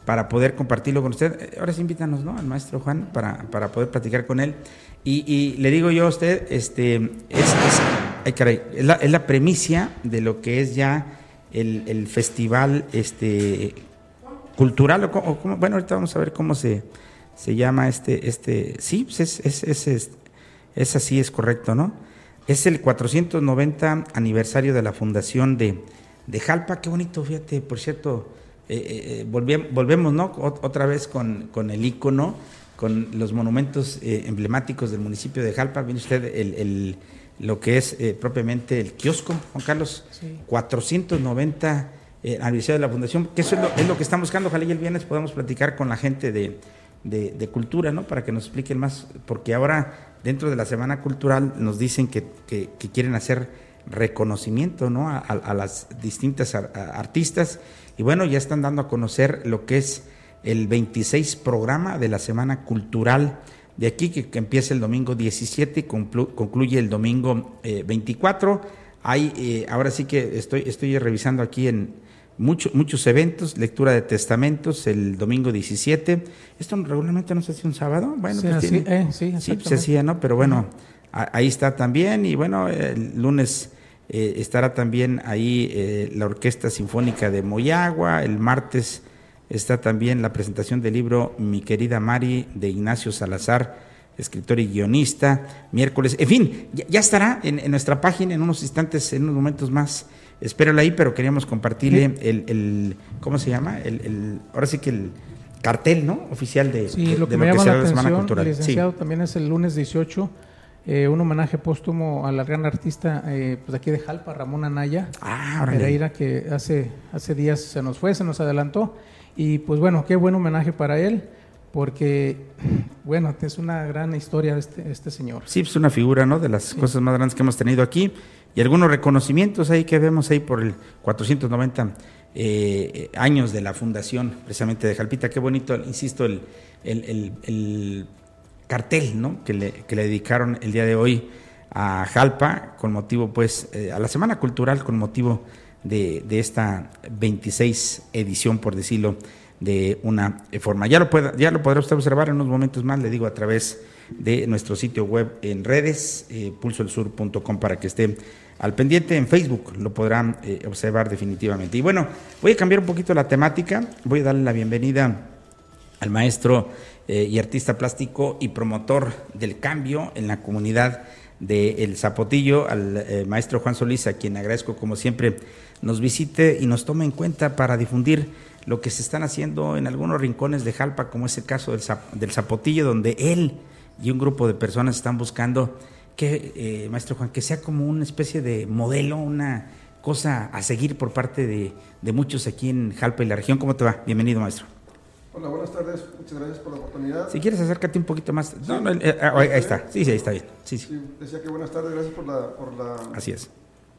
para poder compartirlo con usted. Eh, ahora sí invítanos, ¿no? Al maestro Juan para, para poder platicar con él. Y, le digo yo a usted, este, es, es, la, es la premicia de lo que es ya el, festival este, cultural, o, bueno, ahorita vamos a ver cómo se, se llama este, este, sí, pues es, es, es, es es así, es correcto, ¿no? Es el 490 aniversario de la fundación de, de Jalpa. Qué bonito, fíjate, por cierto, eh, eh, eh, volvemos, ¿no? otra vez con, con, el icono, con los monumentos emblemáticos del municipio de Jalpa. Viene usted el, lo que es propiamente el kiosco, Juan Carlos. 490 aniversario de la fundación, que eso es lo, es lo que estamos buscando. Ojalá y el viernes podamos platicar con la gente de, de, cultura, ¿no? Para que nos expliquen más, porque ahora dentro de la Semana Cultural nos dicen que, quieren hacer reconocimiento, ¿no? A, las distintas artistas y bueno, ya están dando a conocer lo que es el 26 programa de la Semana Cultural de aquí, que, empieza el domingo 17 y concluye el domingo 24. Eh, Hay, eh, ahora sí que estoy, estoy revisando aquí en, muchos eventos, lectura de testamentos el domingo 17. Esto regularmente no se hacía un sábado. Bueno, sí, pues eh, sí, sí, se hacía, ¿no? Pero bueno, ahí está también. Y bueno, el lunes eh, estará también ahí eh, la Orquesta Sinfónica de Moyagua. El martes está también la presentación del libro Mi querida Mari de Ignacio Salazar escritor y guionista, miércoles, en fin, ya, estará en, en, nuestra página en unos instantes, en unos momentos más, espéralo ahí, pero queríamos compartirle el, el, ¿cómo se llama? El, el, ahora sí que el cartel, ¿no? Oficial de, sí, lo que me llama la, atención, licenciado, también es el lunes 18, eh, un homenaje póstumo a la gran artista eh, pues aquí de Jalpa, Ramón Anaya, ah, Pereira, que hace, hace días se nos fue, se nos adelantó, y pues bueno, qué buen homenaje para él porque, bueno, es una gran historia este, este señor. Sí, es una figura, ¿no? De las cosas más grandes que hemos tenido aquí y algunos reconocimientos ahí que vemos ahí por el 490 eh, años de la fundación precisamente de Jalpita. Qué bonito, insisto, el, el, cartel ¿no? que, le, que le dedicaron el día de hoy a Jalpa con motivo, pues, eh, a la Semana Cultural con motivo de, de, esta 26 edición, por decirlo de una forma. Ya lo, pueda, ya lo podrá usted observar en unos momentos más, le digo, a través de nuestro sitio web en redes, eh, pulsoelsur.com, para que esté al pendiente en Facebook, lo podrán eh, observar definitivamente. Y bueno, voy a cambiar un poquito la temática, voy a darle la bienvenida al maestro eh, y artista plástico y promotor del cambio en la comunidad de El Zapotillo, al eh, maestro Juan Solís, a quien agradezco como siempre nos visite y nos tome en cuenta para difundir lo que se están haciendo en algunos rincones de Jalpa, como es el caso del, del Zapotillo, donde él y un grupo de personas están buscando que, eh, maestro Juan, que sea como una especie de modelo, una cosa a seguir por parte de, muchos aquí en Jalpa y la región. ¿Cómo te va? Bienvenido, maestro. Hola, buenas tardes. Muchas gracias por la oportunidad. Si quieres, acércate un poquito más. No, no, eh, ah, ahí está. Sí, sí, ahí está bien. Sí, sí. Sí, decía que buenas tardes, gracias por, la, por, la, Así es.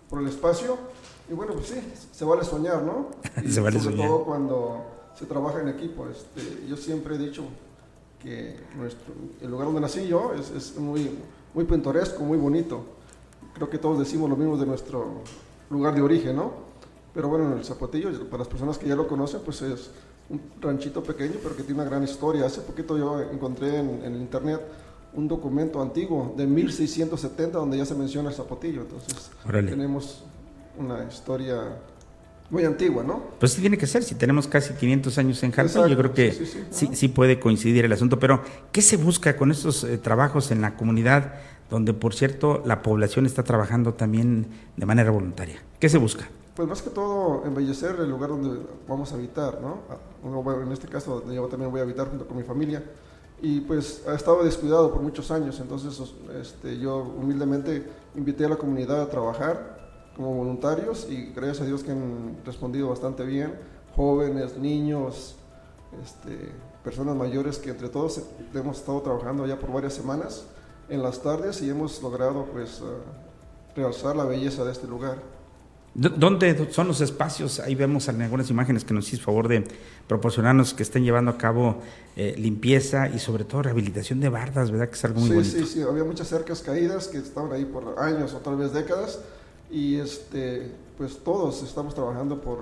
por el espacio. Y bueno, pues sí, se vale soñar, ¿no? Y Se vale sobre soñar. todo cuando se trabaja en equipo. Este, yo siempre he dicho que nuestro, el lugar donde nací yo es, es muy, muy pintoresco, muy bonito. Creo que todos decimos lo mismo de nuestro lugar de origen, ¿no? Pero bueno, en el Zapotillo, para las personas que ya lo conocen, pues es un ranchito pequeño, pero que tiene una gran historia. Hace poquito yo encontré en, en el internet un documento antiguo de 1670 donde ya se menciona el Zapotillo. Entonces, Órale. tenemos una historia muy antigua, ¿no? Pues sí tiene que ser, si tenemos casi 500 años en Jalpa, Exacto, yo creo que sí, sí, sí. sí, sí puede coincidir el asunto. Pero, ¿qué se busca con estos eh, trabajos en la comunidad, donde, por cierto, la población está trabajando también de manera voluntaria? ¿Qué se busca? Pues más que todo embellecer el lugar donde vamos a habitar, ¿no? Ah, en este caso yo también voy a habitar junto con mi familia. Y pues ha estado descuidado por muchos años, entonces este, yo humildemente invité a la comunidad a trabajar como voluntarios y gracias a Dios que han respondido bastante bien, jóvenes, niños, este, personas mayores que entre todos hemos estado trabajando ya por varias semanas en las tardes y hemos logrado pues ah, realzar la belleza de este lugar. ¿Dónde son los espacios? Ahí vemos en algunas imágenes que nos hiciste favor de proporcionarnos que estén llevando a cabo eh, limpieza y sobre todo rehabilitación de bardas, ¿verdad? Que es algo muy sí, bonito. sí, sí, había muchas cercas caídas que estaban ahí por años o tal vez décadas y este, pues todos estamos trabajando por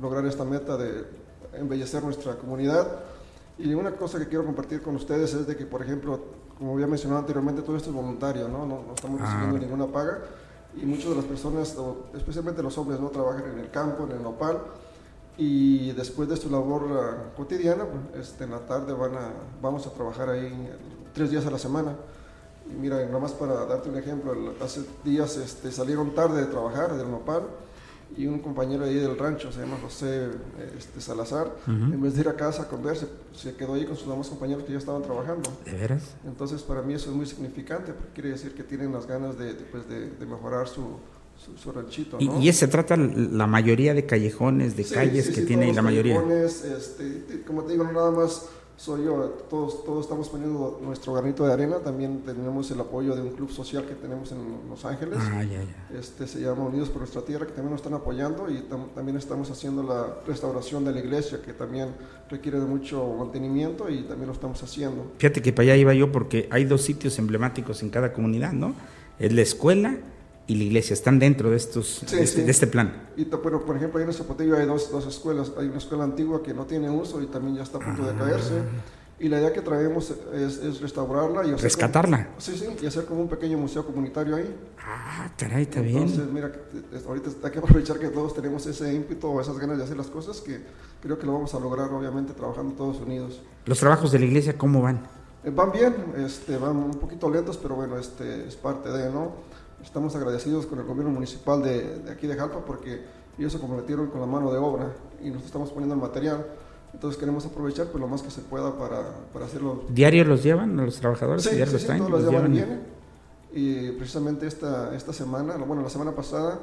lograr esta meta de embellecer nuestra comunidad. Y una cosa que quiero compartir con ustedes es de que, por ejemplo, como había mencionado anteriormente, todo esto es voluntario, ¿no? No, no estamos Ah. recibiendo ninguna paga y muchas de las personas, especialmente los hombres, no trabajan en el campo, en el nopal y después de su labor ah, cotidiana, pues, este, en la tarde van a, vamos a trabajar ahí tres días a la semana. Y mira, nada más para darte un ejemplo, hace días este, salieron tarde de trabajar del nopal y un compañero ahí del rancho, se llama José este, Salazar, en vez de ir a casa a comer, se, se quedó ahí con sus demás compañeros que ya estaban trabajando. ¿De veras? Entonces para mí eso es muy significante, porque quiere decir que tienen las ganas de, de, pues, de- de mejorar su, su, su ranchito. Y, ¿no? y se trata la mayoría de callejones, de Sí, calles sí, que sí, tiene la mayoría. este, como te digo, no nada más soy yo, todos, todos estamos poniendo nuestro granito de arena, también tenemos el apoyo de un club social que tenemos en Los Ángeles, Ah, este se llama Unidos por Nuestra Tierra, que también nos están apoyando y tam- también estamos haciendo la restauración de la iglesia, que también requiere de mucho mantenimiento y también lo estamos haciendo. Fíjate que para allá iba yo porque hay dos sitios emblemáticos en cada comunidad, ¿no? Es la escuela y la iglesia, están dentro de estos, Sí, de, este, sí. de este plan. Y bueno, por ejemplo, ahí en el Zapotillo hay dos, dos escuelas. Hay una escuela antigua que no tiene uso y también ya está a punto de caerse. Y la idea que traemos es, es restaurarla y hacer Rescatarla. como- sí, sí, y hacer como un pequeño museo comunitario ahí. Ah, caray, está Entonces, bien. mira, que te- es- ahorita hay que aprovechar que todos tenemos ese ímpetu o esas ganas de hacer las cosas que creo que lo vamos a lograr, obviamente, trabajando todos unidos. Los trabajos de la iglesia, ¿cómo van? Eh, Van bien, este, van un poquito lentos, pero bueno, este, es parte de, ¿no? Estamos agradecidos con el gobierno municipal de, de aquí de Jalpa porque ellos se comprometieron con la mano de obra y nosotros estamos poniendo el material. Entonces queremos aprovechar pues, lo más que se pueda para, para hacerlo. ¿Diario los llevan a los trabajadores? Sí, ¿Diario sí, los sí, traen? todos los ¿Los días van y llevan? vienen. Y precisamente esta, esta semana, bueno, la semana pasada,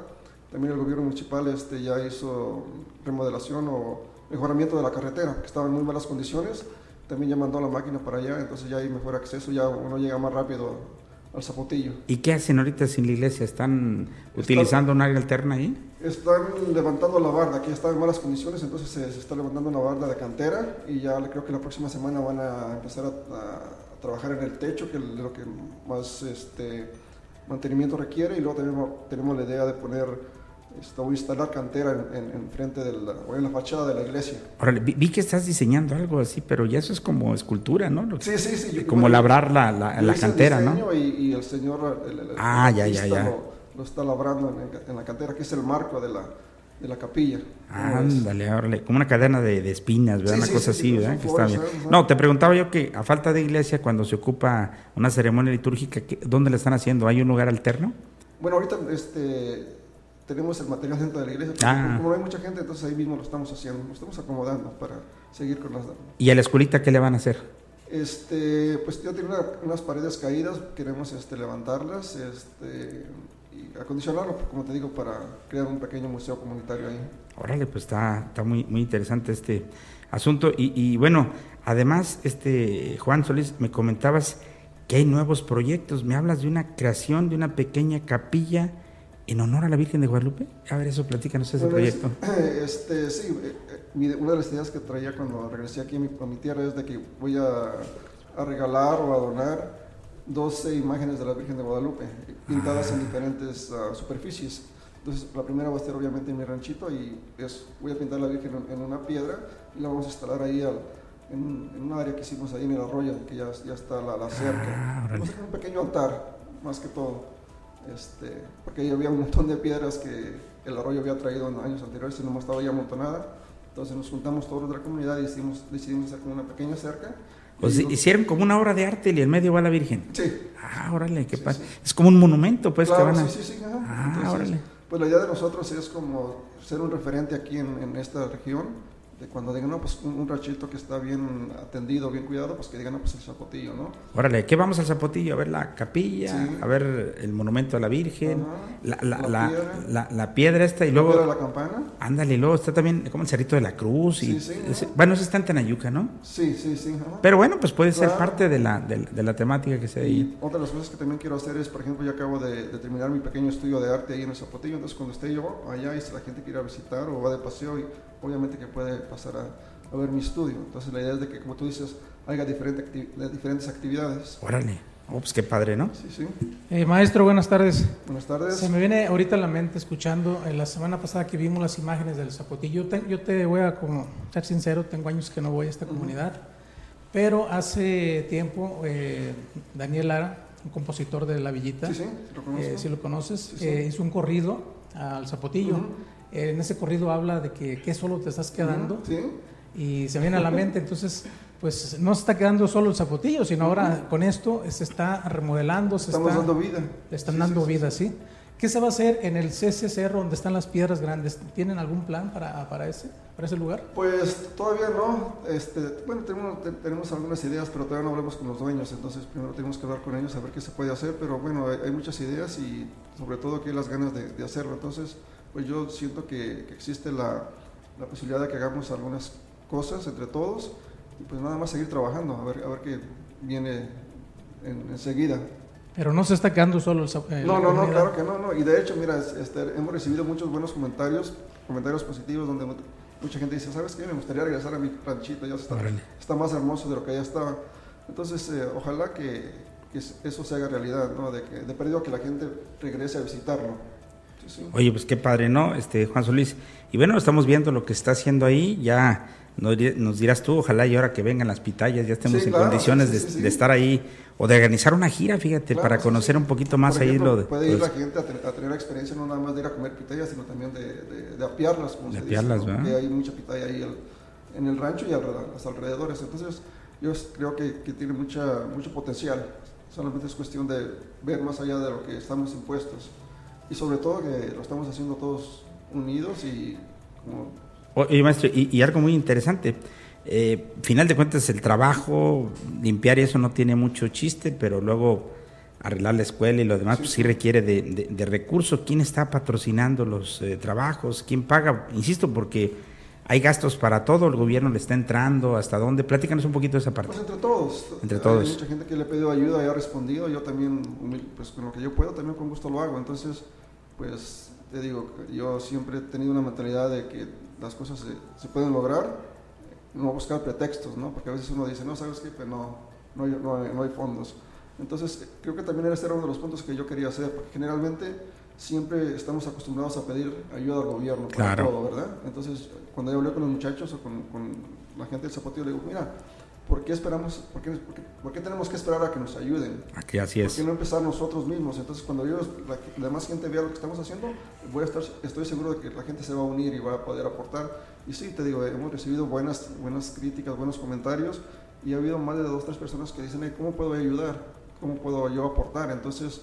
también el gobierno municipal este, ya hizo remodelación o mejoramiento de la carretera, que estaba en muy malas condiciones. También ya mandó la máquina para allá, entonces ya hay mejor acceso, ya uno llega más rápido al zapotillo. ¿Y qué hacen ahorita sin la iglesia? ¿Están utilizando un área alterna ahí? Están levantando la barda, ya está en malas condiciones, entonces se, se está levantando una barda de cantera y ya creo que la próxima semana van a empezar a, a- trabajar en el techo, que es lo que más este, mantenimiento requiere, y luego tenemos, tenemos la idea de poner esto, o instalar cantera en, en, en frente de la, en la fachada de la iglesia. Órale, vi, vi que estás diseñando algo así, pero ya eso es como escultura, ¿no? Sí, sí, sí. yo- como bueno, labrar la, la, la el cantera, ¿no? Y, y el señor, el, el- el Ah, ya, ya, artista ya. Lo, lo está labrando en, en la cantera, que es el marco de la, de la capilla. Ándale, órale, como una cadena de, de espinas, ¿verdad? Sí, una sí, cosa sí, así, sí, ¿verdad? Que está bien. No, te preguntaba yo que a falta de iglesia, cuando se ocupa una ceremonia litúrgica, ¿qué- ¿dónde la están haciendo? ¿Hay un lugar alterno? Bueno, ahorita este, tenemos el material dentro de la iglesia, Ah. como no hay mucha gente, entonces ahí mismo lo estamos haciendo, lo estamos acomodando para seguir con las... ¿Y a la escuelita qué le van a hacer? Este, pues ya tiene una- unas paredes caídas, queremos este, levantarlas este, y acondicionarlo, como te digo, para crear un pequeño museo comunitario ahí. Órale, pues está, está muy, muy interesante este asunto. Y, y bueno, además, este Juan Solís, me comentabas que hay nuevos proyectos. Me hablas de una creación de una pequeña capilla en honor a la Virgen de Guadalupe. A ver, eso platícanos ese Bueno, es- proyecto. Este, sí, eh, eh, una de las ideas que traía cuando regresé aquí a mi, a mi tierra es de que voy a, a regalar o a donar 12 imágenes de la Virgen de Guadalupe, pintadas en diferentes ah, superficies. Entonces, la primera va a estar obviamente en mi ranchito y es, voy a pintar la Virgen en, en una piedra y la vamos a instalar ahí al- en, un- en un área que hicimos ahí en el arroyo, que ya, ya está la, la cerca. Ah. Vamos a hacer un pequeño altar, más que todo. Este, porque ahí había un montón de piedras que el arroyo había traído en años anteriores y no estaba ya amontonada. Entonces nos juntamos todos de la comunidad y decidimos, decidimos hacer como una pequeña cerca. Y- hicieron como una obra de arte y en medio va la Virgen. Sí, Ah, órale, qué Sí, padre. sí. Es como un monumento, pues, claro, que van a... sí, sí, sí. ajá. Ah, Entonces, órale. Pues la idea de nosotros es como ser un referente aquí en, en esta región, de cuando digan, no, pues un, ranchito que está bien atendido, bien cuidado, pues que digan, no, pues el zapotillo, ¿no? Órale, ¿qué vamos al Zapotillo? A ver la capilla, Sí. a ver el monumento a la Virgen, la, la, La piedra. la- piedra esta y Luego luego... la campana. Ándale, y luego está también como el Cerrito de la Cruz. Y, Sí, sí, bueno, eso está en Tenayuca, ¿no? Sí, sí, sí. ajá. Pero bueno, pues puede ser parte de la, de, de la temática que se ahí. Otra de las cosas que también quiero hacer es, por ejemplo, yo acabo de, de terminar mi pequeño estudio de arte ahí en el Zapotillo, entonces cuando esté yo allá y si la gente quiere visitar o va de paseo, y obviamente que puede pasar a, a ver mi estudio. Entonces la idea es de que, como tú dices, haya diferente acti- diferentes actividades. Órale, oh, pues qué padre, ¿no? Sí, sí. Eh, maestro, buenas tardes. Buenas tardes. Se me viene ahorita a la mente escuchando, en la semana pasada que vimos las imágenes del Zapotillo, yo te, yo te voy a como, ser sincero, tengo años que no voy a esta comunidad, pero hace tiempo eh, Daniel Lara, un compositor de La Villita, Sí, sí, lo eh, si lo conoces, Sí, sí. eh, hizo un corrido al Zapotillo. Eh, en ese corrido habla de que qué solo te estás quedando Sí, y se viene a la mente, entonces, pues no se está quedando solo el Zapotillo, sino ahora con esto se está remodelando, se estamos está... dando vida. Le están Sí, dando sí, vida, sí. ¿Qué se va a hacer en el CC Cerro donde están las piedras grandes? ¿Tienen algún plan para, para, ese, para ese lugar? Pues todavía no. Este, bueno, tenemos, te- tenemos algunas ideas, pero todavía no hablamos con los dueños, entonces primero tenemos que hablar con ellos a ver qué se puede hacer, pero bueno, hay, hay muchas ideas y sobre todo que hay las ganas de, de hacerlo. Entonces, pues yo siento que, que existe la, la posibilidad de que hagamos algunas cosas entre todos y pues nada más seguir trabajando, a ver, a ver qué viene en- enseguida. Pero no se está quedando solo el, eh, No, no, no, claro que no, no. Y de hecho, mira, es- este, hemos recibido muchos buenos comentarios, comentarios positivos, donde mu- mucha gente dice, ¿sabes qué? Me gustaría regresar a mi ranchito, ya está, Órale. está más hermoso de lo que ya estaba. Entonces, eh, ojalá que, que eso se haga realidad, ¿no? De, que, de perdido que la gente regrese a visitarlo. Sí. Oye, pues qué padre, ¿no? Este, Juan Solís. Y bueno, estamos viendo lo que está haciendo ahí, ya nos, di- nos dirás tú, ojalá y ahora que vengan las pitayas ya estemos Sí, en claro, condiciones sí, de, de estar ahí o de organizar una gira, fíjate, Claro, para conocer un poquito más Por ahí ejemplo, lo de... Puede ir los- la gente a, te- a tener experiencia no nada más de ir a comer pitayas, sino también de, de, de apiarlas, como De se apiarlas, dice, ¿no? ¿verdad? Hay mucha pitaya ahí al- en el rancho y a los alrededores. Entonces, yo creo que, que tiene mucha, mucho potencial. Solamente es cuestión de ver más allá de lo que estamos impuestos. Y sobre todo que lo estamos haciendo todos unidos y como Oye, maestro, y, y algo muy interesante. Eh, final de cuentas, el trabajo, limpiar y eso no tiene mucho chiste, pero luego arreglar la escuela y lo demás, Sí, pues sí. requiere de, de- de recursos. ¿Quién está patrocinando los eh, trabajos? ¿Quién paga? Insisto, porque hay gastos para todo, el gobierno le está entrando, ¿hasta dónde? Platícanos un poquito de esa parte. Pues entre todos. Entre Hay todos. mucha gente que le ha pedido ayuda y ha respondido. Yo también, pues con lo que yo puedo, también con gusto lo hago. Entonces, pues te digo, yo siempre he tenido una mentalidad de que las cosas se, se pueden lograr, no buscar pretextos, ¿no? Porque a veces uno dice, no, ¿sabes qué? Pues no, no, hay, no, hay, no hay fondos. Entonces, creo que también ese era uno de los puntos que yo quería hacer, porque generalmente siempre estamos acostumbrados a pedir ayuda al gobierno para Claro. todo, ¿verdad? Entonces, cuando yo hablé con los muchachos o con, con la gente del Zapotillo, le digo, mira, ¿por qué esperamos, por qué, por qué- por qué tenemos que esperar a que nos ayuden? Aquí así ¿Por es. qué no empezar nosotros mismos? Entonces, cuando yo, la, la demás gente vea lo que estamos haciendo, voy a estar, estoy seguro de que la gente se va a unir y va a poder aportar. Y sí, te digo, hemos recibido buenas, buenas críticas, buenos comentarios, y ha habido más de dos o tres personas que dicen, "Hey, ¿cómo puedo ayudar? ¿Cómo puedo yo aportar? Entonces,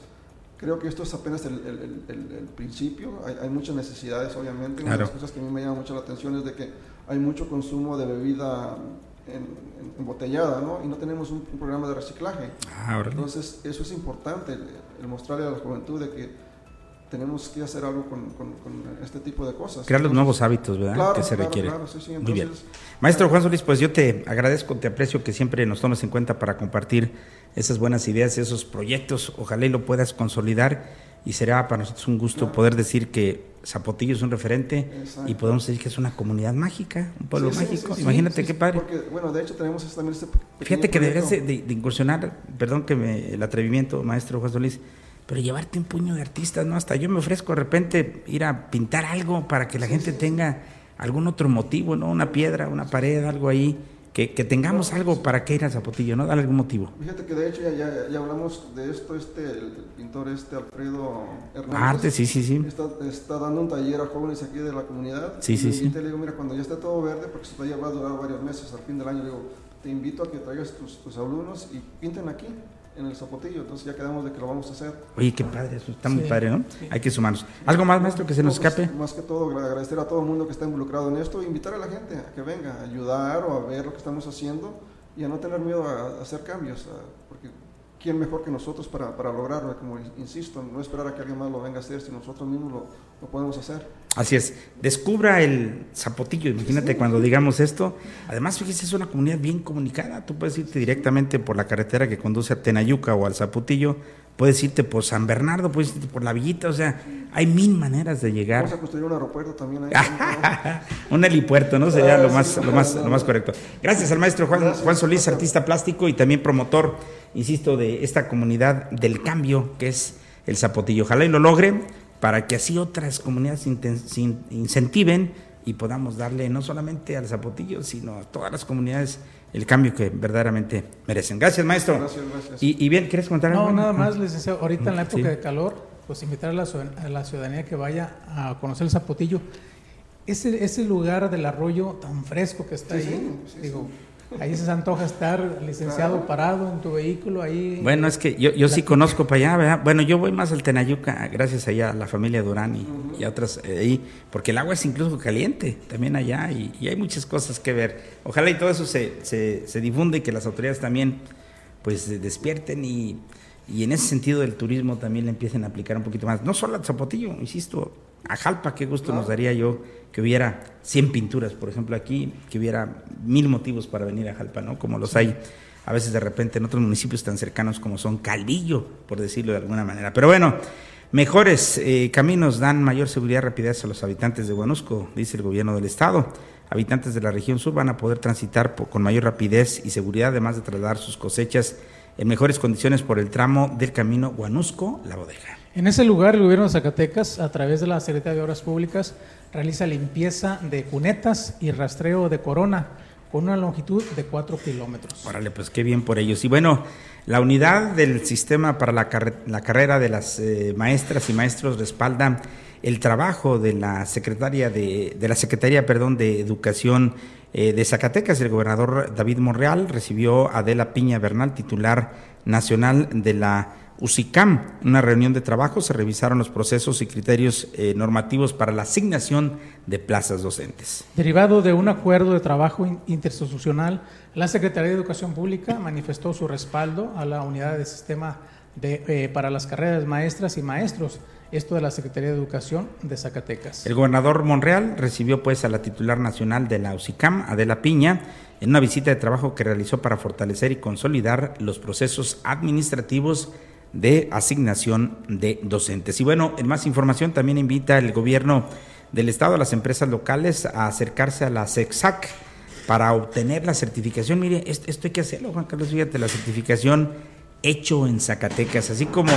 creo que esto es apenas el, el- el- el- el principio. Hay, hay muchas necesidades, obviamente. Una de las cosas que a mí me llama mucho la atención es de que hay mucho consumo de bebida en- en- embotellada, ¿no? Y no tenemos un- un programa de reciclaje. Ah. Entonces, eso es importante, el mostrarle a la juventud de que tenemos que hacer algo con, este tipo de cosas. Crear los nuevos hábitos, ¿verdad? que se requiere. Muy bien. Maestro Juan Solís, pues yo te agradezco, te aprecio que siempre nos tomes en cuenta para compartir esas buenas ideas, esos proyectos. Ojalá y lo puedas consolidar y será para nosotros un gusto poder decir que Zapotillo es un referente y podemos decir que es una comunidad mágica, un pueblo mágico. Imagínate qué padre. Porque, bueno, de hecho tenemos también este Fíjate que deberías de, incursionar, perdón que me, el atrevimiento, maestro Juan Solís, pero llevarte un puño de artistas, ¿no? Hasta yo me ofrezco de repente ir a pintar algo para que la gente tenga algún otro motivo, ¿no? Una piedra, una pared, algo ahí. Que, que tengamos algo para que ir a Zapotillo, ¿no? Dale algún motivo. Fíjate que de hecho ya, ya, hablamos de esto, este, el pintor este Alfredo Hernández. Arte, sí, sí, sí. Está, está, dando un taller a jóvenes aquí de la comunidad. Sí, sí, sí. le digo, mira, cuando ya esté todo verde, porque su taller va a durar varios meses, al fin del año, le digo, te invito a que traigas tus, tus alumnos y pinten aquí en el Zapotillo, entonces ya quedamos de que lo vamos a hacer. Oye, qué padre, eso está muy padre, ¿no? Hay que sumarnos. ¿Algo más, maestro, que se nos pues, escape? más que todo, agradecer a todo el mundo que está involucrado en esto e invitar a la gente a que venga a ayudar o a ver lo que estamos haciendo y a no tener miedo a, hacer cambios, porque ¿quién mejor que nosotros para, para, lograrlo? Como insisto, no esperar a que alguien más lo venga a hacer, si nosotros mismos lo, lo podemos hacer. Así es, descubra el zapotillo, imagínate cuando digamos esto. Además, fíjese, es una comunidad bien comunicada. Tú puedes irte directamente por la carretera que conduce a Tenayuca o al Zapotillo, puedes irte por San Bernardo, puedes irte por la Villita, o sea, hay mil maneras de llegar. Vamos a construir un aeropuerto también ahí. un helipuerto, ¿no? Sería lo más, lo más, lo más correcto. Gracias al maestro Juan, Juan Solís, artista plástico y también promotor, insisto, de esta comunidad del cambio que es el Zapotillo. Ojalá y lo logre para que así otras comunidades incentiven y podamos darle no solamente al Zapotillo, sino a todas las comunidades el cambio que verdaderamente merecen. Gracias, maestro. Gracias, gracias. Y, bien, ¿quieres contar algo? No, nada más, licenciado. Ahorita en la época de calor, pues invitar a la, ciudadanía que vaya a conocer el Zapotillo. Ese, ese lugar del arroyo tan fresco que está ahí, digo, Ahí se antoja estar licenciado parado en tu vehículo ahí. Bueno, es que yo, yo sí conozco para allá, ¿verdad? Bueno, yo voy más al Tenayuca, gracias allá a la familia Durán y, a otras eh, ahí, porque el agua es incluso caliente también allá y, hay muchas cosas que ver. Ojalá y todo eso se, se, se difunde y que las autoridades también pues despierten y, y en ese sentido del turismo también le empiecen a aplicar un poquito más. No solo al Zapotillo, insisto, a Jalpa, qué gusto nos daría yo que hubiera 100 pinturas, por ejemplo, aquí, que hubiera mil motivos para venir a Jalpa, ¿no? Como los hay a veces de repente en otros municipios tan cercanos como son Calvillo, por decirlo de alguna manera. Pero bueno, mejores eh, caminos dan mayor seguridad y rapidez a los habitantes de Guanusco, dice el gobierno del estado. Habitantes de la región sur van a poder transitar con mayor rapidez y seguridad, además de trasladar sus cosechas en mejores condiciones por el tramo del camino Guanusco-La Bodega. En ese lugar, el gobierno de Zacatecas, a través de la Secretaría de Obras Públicas, realiza limpieza de cunetas y rastreo de corona con una longitud de 4 kilómetros. Órale, pues qué bien por ellos. Y bueno, la unidad del sistema para la, carrera de las eh, maestras y maestros respalda el trabajo de la secretaria de, de la Secretaría, perdón, de Educación eh, de Zacatecas. El gobernador David Monreal recibió a Adela Piña Bernal, titular nacional de la UCICAM, una reunión de trabajo, se revisaron los procesos y criterios eh, normativos para la asignación de plazas docentes. Derivado de un acuerdo de trabajo interinstitucional, la Secretaría de Educación Pública manifestó su respaldo a la unidad de sistema de, eh, para las carreras maestras y maestros, esto de la Secretaría de Educación de Zacatecas. El gobernador Monreal recibió pues a la titular nacional de la UCICAM, Adela Piña, en una visita de trabajo que realizó para fortalecer y consolidar los procesos administrativos de asignación de docentes. Y bueno, en más información también invita el gobierno del estado a las empresas locales a acercarse a la CEXAC para obtener la certificación. Mire, esto, hay que hacerlo, Juan Carlos, fíjate, la certificación hecho en Zacatecas, así como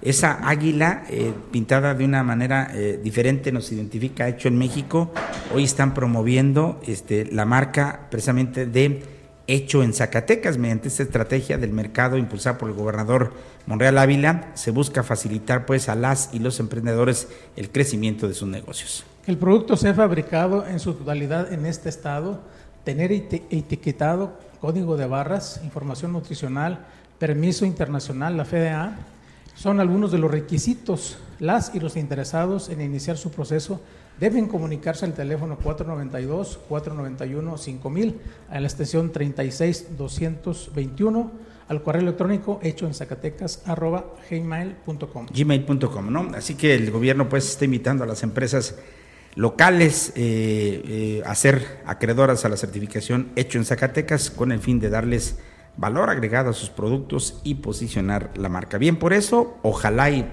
esa águila eh, pintada de una manera eh, diferente nos identifica hecho en México. Hoy están promoviendo este, la marca precisamente de hecho en Zacatecas. Mediante esta estrategia del mercado impulsada por el gobernador Monreal Ávila, se busca facilitar pues a las y los emprendedores el crecimiento de sus negocios. El producto sea fabricado en su totalidad en este estado, tener etiquetado código de barras, información nutricional, permiso internacional, la FDA, son algunos de los requisitos. Las y los interesados en iniciar su proceso deben comunicarse al teléfono 492-491-5000 a la extensión 36221 al correo electrónico hecho en Zacatecas arroba gmail.com. ¿no? Así que el gobierno pues está invitando a las empresas locales eh, eh, a ser acreedoras a la certificación hecho en Zacatecas con el fin de darles valor agregado a sus productos y posicionar la marca. Bien, por eso, ojalá y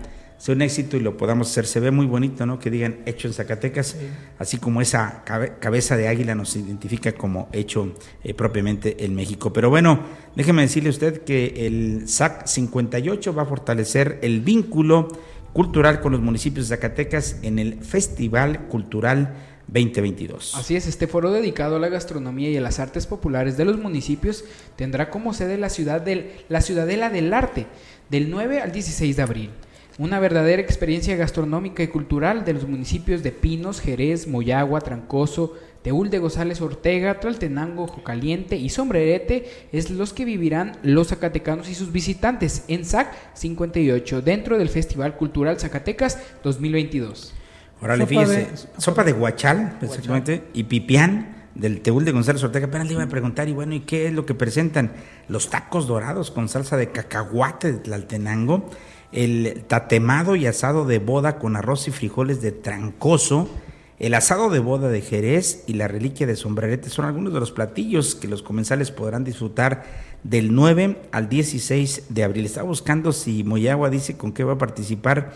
sea un éxito y lo podamos hacer. Se ve muy bonito, ¿no? Que digan hecho en Zacatecas, así como esa cabeza de águila nos identifica como hecho eh, propiamente en México. Pero bueno, déjeme decirle a usted que el SAC 58 va a fortalecer el vínculo cultural con los municipios de Zacatecas en el Festival Cultural 2022. Así es, este foro dedicado a la gastronomía y a las artes populares de los municipios tendrá como sede la, ciudad del, la Ciudadela del Arte del 9 al 16 de abril. Una verdadera experiencia gastronómica y cultural de los municipios de Pinos, Jerez, Moyagua, Trancoso, Teúl de González Ortega, Tlaltenango, Jocaliente y Sombrerete es los que vivirán los zacatecanos y sus visitantes en SAC 58 dentro del Festival Cultural Zacatecas 2022. Órale, sopa fíjese, de, sopa de guachal, exactamente, y pipián del Teúl de González Ortega. Apenas le iba a preguntar, y bueno, ¿y qué es lo que presentan? Los tacos dorados con salsa de cacahuate de Tlaltenango el tatemado y asado de boda con arroz y frijoles de trancoso, el asado de boda de Jerez y la reliquia de sombrerete son algunos de los platillos que los comensales podrán disfrutar del 9 al 16 de abril. Estaba buscando si Moyagua dice con qué va a participar.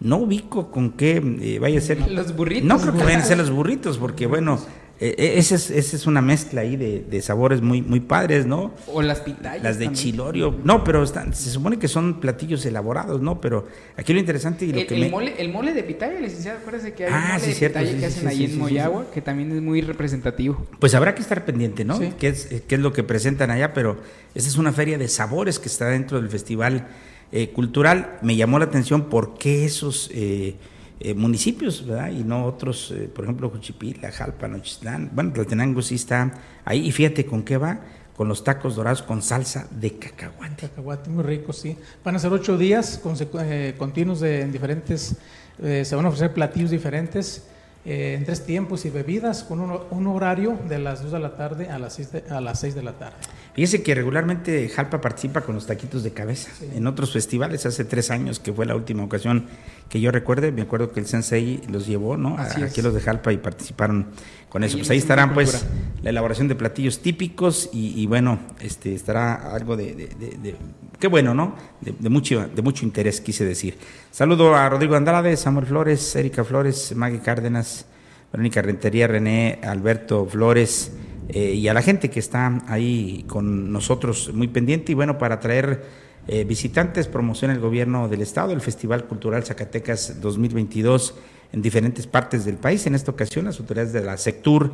No ubico con qué eh, vaya a ser. Los burritos. No creo que vayan a ser los burritos, porque bueno, eh, eh, esa es, es, una mezcla ahí de, sabores muy, muy padres, ¿no? O las pitayas. Las de chilorio. No, pero están, se supone que son platillos elaborados, ¿no? Pero aquí lo interesante y lo el, que el mole, el mole de pitaya, licenciado, acuérdese que hay ah, mole de pitaya que hacen ahí en Moyagua, que también es muy representativo. Pues habrá que estar pendiente, ¿no? ¿Qué es, qué es lo que presentan allá? Pero esa es una feria de sabores que está dentro del festival eh, cultural. Me llamó la atención por qué esos... Eh, eh, municipios, ¿verdad? Y no otros, eh, por ejemplo, Juchipila, Jalpa, Nochistlán. Bueno, Tlaltenango sí está ahí. Y fíjate con qué va, con los tacos dorados con salsa de cacahuate. Cacahuate, muy rico, sí. Van a ser ocho días eh, continuos de, en diferentes, se van a ofrecer platillos diferentes. en tres tiempos y bebidas con un, horario de las 2 de la tarde a las 6 de, a las 6 de la tarde. Fíjese que regularmente Jalpa participa con los taquitos de cabeza. En otros festivales, hace tres años que fue la última ocasión que yo recuerde, me acuerdo que el Sensei los llevó, ¿no? Aquí los de Jalpa y participaron con eso. pues ahí estarán, pues, la elaboración de platillos típicos y, bueno, este estará algo de, qué bueno, ¿no? De, mucho, de mucho interés, quise decir. Saludo a Rodrigo Andrade, Samuel Flores, Erika Flores, Maggie Cárdenas, Verónica Rentería, René, Alberto Flores eh, y a la gente que está ahí con nosotros muy pendiente y bueno, para traer eh, visitantes promociona el gobierno del estado el Festival Cultural Zacatecas 2022 en diferentes partes del país. En esta ocasión, las autoridades de la Sectur,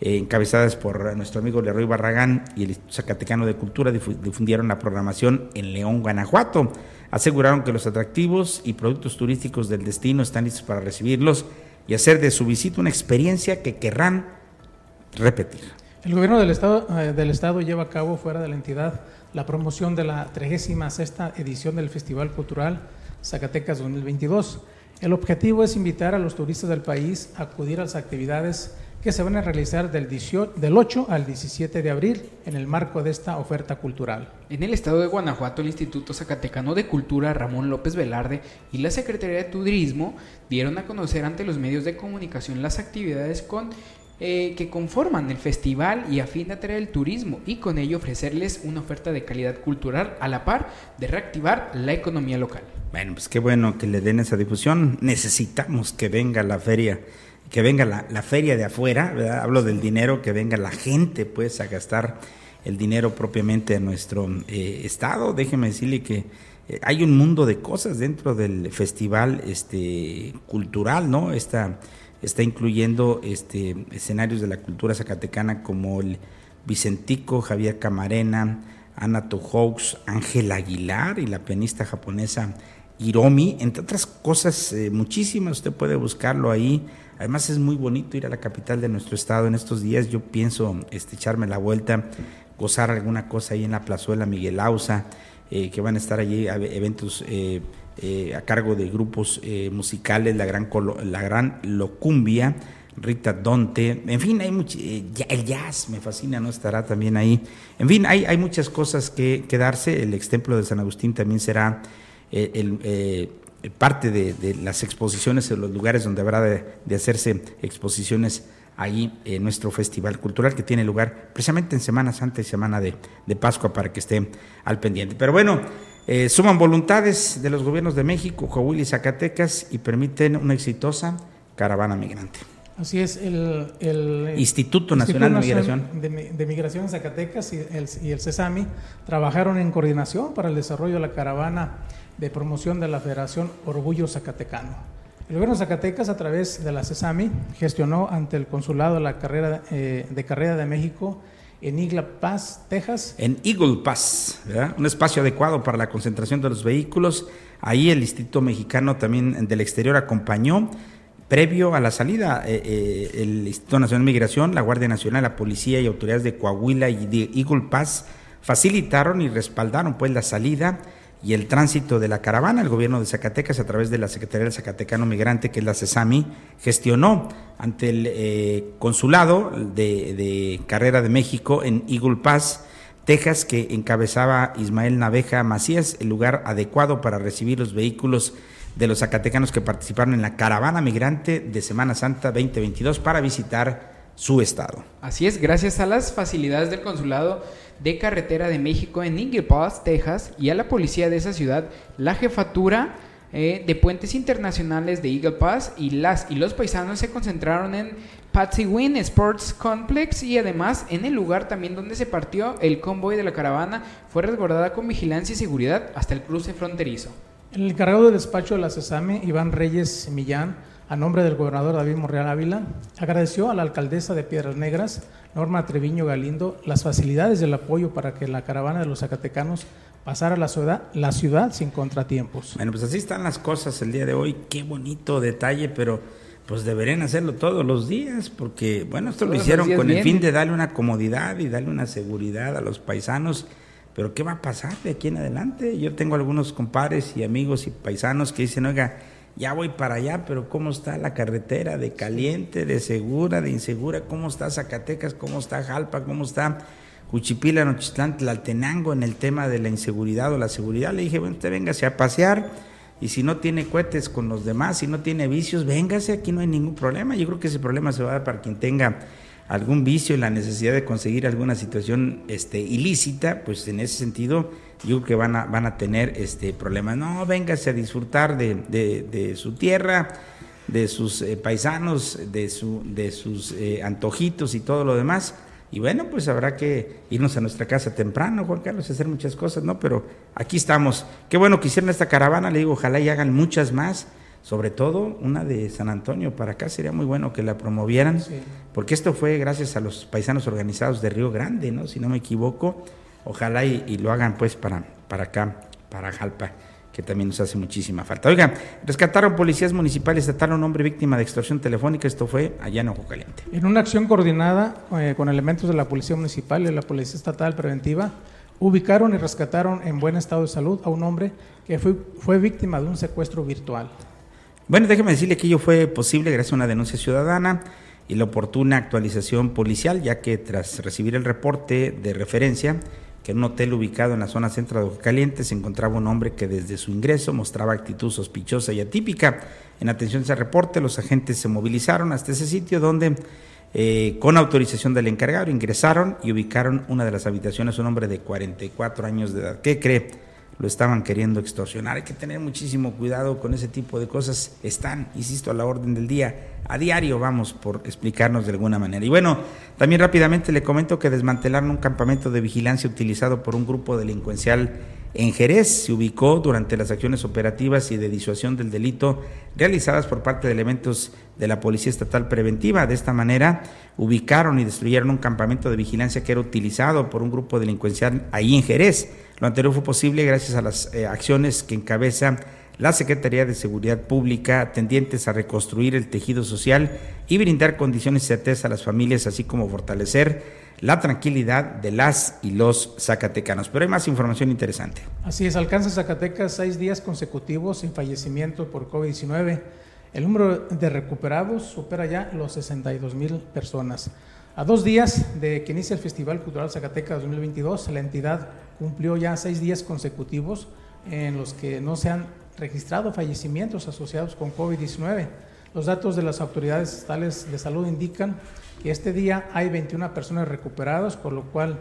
eh, encabezadas por nuestro amigo Leroy Barragán y el Instituto Zacatecano de Cultura, difundieron la programación en León, Guanajuato. Aseguraron que los atractivos y productos turísticos del destino están listos para recibirlos y hacer de su visita una experiencia que querrán repetir. El gobierno del estado, eh, del estado lleva a cabo fuera de la entidad la promoción de la 36 edición del Festival Cultural Zacatecas 2022. El objetivo es invitar a los turistas del país a acudir a las actividades que se van a realizar del, 18, del 8 al 17 de abril en el marco de esta oferta cultural. En el estado de Guanajuato, el Instituto Zacatecano de Cultura Ramón López Velarde y la Secretaría de Turismo dieron a conocer ante los medios de comunicación las actividades con eh, que conforman el festival y a fin de atraer el turismo y con ello ofrecerles una oferta de calidad cultural a la par de reactivar la economía local. Bueno, pues qué bueno que le den esa difusión. Necesitamos que venga la feria, que venga la, feria de afuera, ¿verdad? hablo del dinero, que venga la gente pues a gastar el dinero propiamente a nuestro eh, estado. Déjeme decirle que eh, hay un mundo de cosas dentro del festival este, cultural, ¿no? Esta está incluyendo este, escenarios de la cultura zacatecana como el Vicentico, Javier Camarena, Ana Tohoux, Ángel Aguilar y la pianista japonesa Hiromi, entre otras cosas eh, muchísimas, usted puede buscarlo ahí. Además es muy bonito ir a la capital de nuestro estado en estos días. Yo pienso este, echarme la vuelta, gozar alguna cosa ahí en la plazuela Miguel Ausa, eh, que van a estar allí eventos eh, eh, a cargo de grupos eh, musicales, la gran, la gran Locumbia, Rita Donte, en fin, hay mucho, eh, el jazz me fascina, ¿no? Estará también ahí. En fin, hay, hay muchas cosas que, que darse. El ex templo de San Agustín también será el, parte de, las exposiciones, en los lugares donde habrá de, hacerse exposiciones ahí en nuestro festival cultural que tiene lugar precisamente en Semana Santa y Semana de, Pascua para que esté al pendiente. Pero bueno, suman voluntades de los gobiernos de México, Coahuila y Zacatecas y permiten una exitosa caravana migrante. Así es, el, Instituto Nacional de Migración. De, Migración en Zacatecas y el, y el CESAMI trabajaron en coordinación para el desarrollo de la caravana de promoción de la Federación Orgullo Zacatecano. El gobierno de Zacatecas, a través de la CESAMI, gestionó ante el Consulado de, la carrera, eh, de Carrera de México en Eagle Pass, Texas. En Eagle Pass, un espacio adecuado para la concentración de los vehículos. Ahí el Instituto Mexicano también del Exterior acompañó Previo a la salida, eh, eh, el Instituto Nacional de Migración, la Guardia Nacional, la Policía y autoridades de Coahuila y de Eagle Pass facilitaron y respaldaron pues la salida y el tránsito de la caravana. El gobierno de Zacatecas, a través de la Secretaría del Zacatecano Migrante, que es la CESAMI, gestionó ante el eh, consulado de, de, Carrera de México en Eagle Pass, Texas, que encabezaba Ismael Naveja Macías, el lugar adecuado para recibir los vehículos de los zacatecanos que participaron en la caravana migrante de Semana Santa 2022 para visitar su estado. Así es, gracias a las facilidades del Consulado de Carretera de México en Eagle Pass, Texas, y a la policía de esa ciudad, la jefatura eh, de puentes internacionales de Eagle Pass y las y los paisanos se concentraron en Patsy Wynn Sports Complex y además en el lugar también donde se partió el convoy de la caravana fue resguardada con vigilancia y seguridad hasta el cruce fronterizo. El encargado del despacho de la CESAME, Iván Reyes Millán, a nombre del gobernador David Monreal Ávila, agradeció a la alcaldesa de Piedras Negras, Norma Treviño Galindo, las facilidades del apoyo para que la caravana de los zacatecanos pasara la ciudad, la ciudad sin contratiempos. Bueno, pues así están las cosas el día de hoy. Qué bonito detalle, pero pues deberían hacerlo todos los días, porque bueno, esto lo hicieron con el fin de darle una comodidad y darle una seguridad a los paisanos pero ¿qué va a pasar de aquí en adelante? Yo tengo algunos compadres y amigos y paisanos que dicen, oiga, ya voy para allá, pero ¿cómo está la carretera de caliente, de segura, de insegura? ¿Cómo está Zacatecas? ¿Cómo está Jalpa? ¿Cómo está Juchipila, Nochistlán, Tlaltenango en el tema de la inseguridad o la seguridad? Le dije, bueno, usted véngase a pasear y si no tiene cohetes con los demás, si no tiene vicios, véngase, aquí no hay ningún problema. Yo creo que ese problema se va a dar para quien tenga algún vicio la necesidad de conseguir alguna situación este, ilícita, pues en ese sentido yo que van a, van a tener este, problemas. No, véngase a disfrutar de, de, su tierra, de sus eh, paisanos, de, su, de sus eh, antojitos y todo lo demás. Y bueno, pues habrá que irnos a nuestra casa temprano, Juan Carlos, hacer muchas cosas, ¿no? Pero aquí estamos. Qué bueno que hicieron esta caravana, le digo, ojalá y hagan muchas más sobre todo una de San Antonio para acá sería muy bueno que la promovieran, porque esto fue gracias a los paisanos organizados de Río Grande, ¿no? Si no me equivoco, ojalá y, lo hagan pues para, para acá, para Jalpa, que también nos hace muchísima falta. Oigan, rescataron policías municipales, trataron a un hombre víctima de extorsión telefónica, esto fue allá en Ojo Caliente. En una acción coordinada eh, con elementos de la Policía Municipal y la Policía Estatal Preventiva, ubicaron y rescataron en buen estado de salud a un hombre que fue, fue víctima de un secuestro virtual. Bueno, déjeme decirle que ello fue posible gracias a una denuncia ciudadana y la oportuna actualización policial, ya que tras recibir el reporte de referencia, que en un hotel ubicado en la zona centro de Caliente se encontraba un hombre que desde su ingreso mostraba actitud sospechosa y atípica. En atención a ese reporte, los agentes se movilizaron hasta ese sitio donde, eh, con autorización del encargado, ingresaron y ubicaron una de las habitaciones, un hombre de 44 años de edad. ¿Qué cree? Lo estaban queriendo extorsionar. Hay que tener muchísimo cuidado con ese tipo de cosas. Están, insisto, a la orden del día. A diario vamos por explicarnos de alguna manera. Y bueno, también rápidamente le comento que desmantelaron un campamento de vigilancia utilizado por un grupo delincuencial en Jerez. Se ubicó durante las acciones operativas y de disuasión del delito realizadas por parte de elementos de la Policía Estatal Preventiva. De esta manera, ubicaron y destruyeron un campamento de vigilancia que era utilizado por un grupo delincuencial ahí en Jerez. Lo anterior fue posible gracias a las eh, acciones que encabeza la Secretaría de Seguridad Pública tendientes a reconstruir el tejido social y brindar condiciones de certeza a las familias, así como fortalecer la tranquilidad de las y los zacatecanos. Pero hay más información interesante. Así es, alcanza Zacatecas seis días consecutivos sin fallecimiento por COVID-19. El número de recuperados supera ya los 62 mil personas. A dos días de que inicie el Festival Cultural Zacatecas 2022, la entidad cumplió ya seis días consecutivos en los que no se han registrado fallecimientos asociados con COVID-19. Los datos de las autoridades estatales de salud indican que este día hay 21 personas recuperadas, por lo cual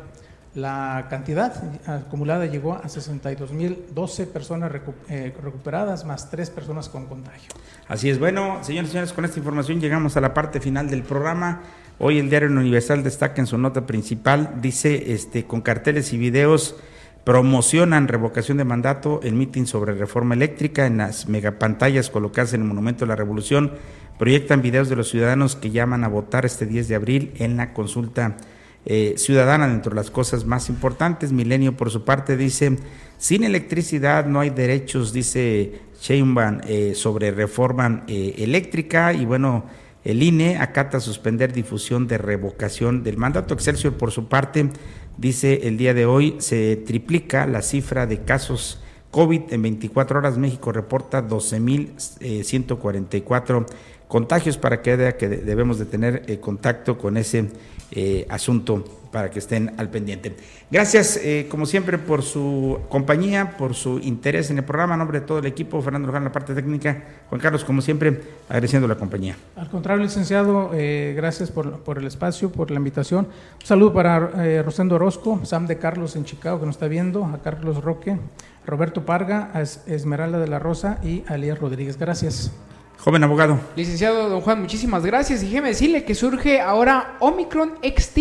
la cantidad acumulada llegó a 62.012 personas eh, recuperadas, más tres personas con contagio. Así es, bueno, señores y señores, con esta información llegamos a la parte final del programa. Hoy el diario Universal destaca en su nota principal, dice, este, con carteles y videos promocionan revocación de mandato, el mitin sobre reforma eléctrica en las megapantallas colocadas en el Monumento de la Revolución, proyectan videos de los ciudadanos que llaman a votar este 10 de abril en la consulta eh, ciudadana dentro de las cosas más importantes. Milenio, por su parte, dice, sin electricidad no hay derechos, dice Sheinbaum, eh, sobre reforma eh, eléctrica y bueno, el INE acata suspender difusión de revocación del mandato. Excelsior, por su parte, dice el día de hoy se triplica la cifra de casos COVID en 24 horas. México reporta 12.144 eh, contagios para que que debemos de tener contacto con ese eh, asunto para que estén al pendiente. Gracias, eh, como siempre, por su compañía, por su interés en el programa. A nombre de todo el equipo, Fernando Luján, la parte técnica. Juan Carlos, como siempre, agradeciendo la compañía. Al contrario, licenciado, eh, gracias por, el espacio, por la invitación. Un saludo para eh, Rosendo Orozco, Sam de Carlos en Chicago, que nos está viendo, a Carlos Roque, Roberto Parga, a Esmeralda de la Rosa y a Elías Rodríguez. Gracias. Joven abogado. Licenciado Don Juan, muchísimas gracias. Y déjeme decirle que surge ahora Omicron XT,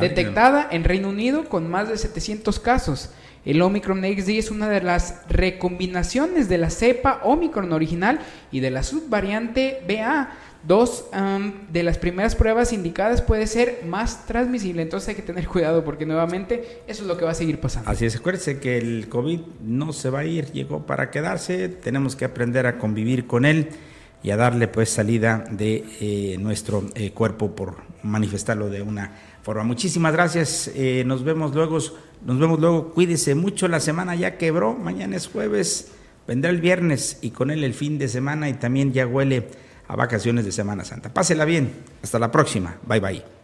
detectada en Reino Unido con más de 700 casos. El Omicron XT es una de las recombinaciones de la cepa Omicron original y de la subvariante BA. Dos de las primeras pruebas indicadas puede ser más transmisible, entonces hay que tener cuidado porque nuevamente eso es lo que va a seguir pasando. Así es, acuérdense que el COVID no se va a ir, llegó para quedarse, tenemos que aprender a convivir con él y a darle pues salida de eh, nuestro eh, cuerpo por manifestarlo de una forma. Muchísimas gracias, eh, nos vemos luego, nos vemos luego, cuídese mucho, la semana ya quebró, mañana es jueves, vendrá el viernes y con él el fin de semana y también ya huele a vacaciones de Semana Santa. Pásela bien, hasta la próxima, bye bye.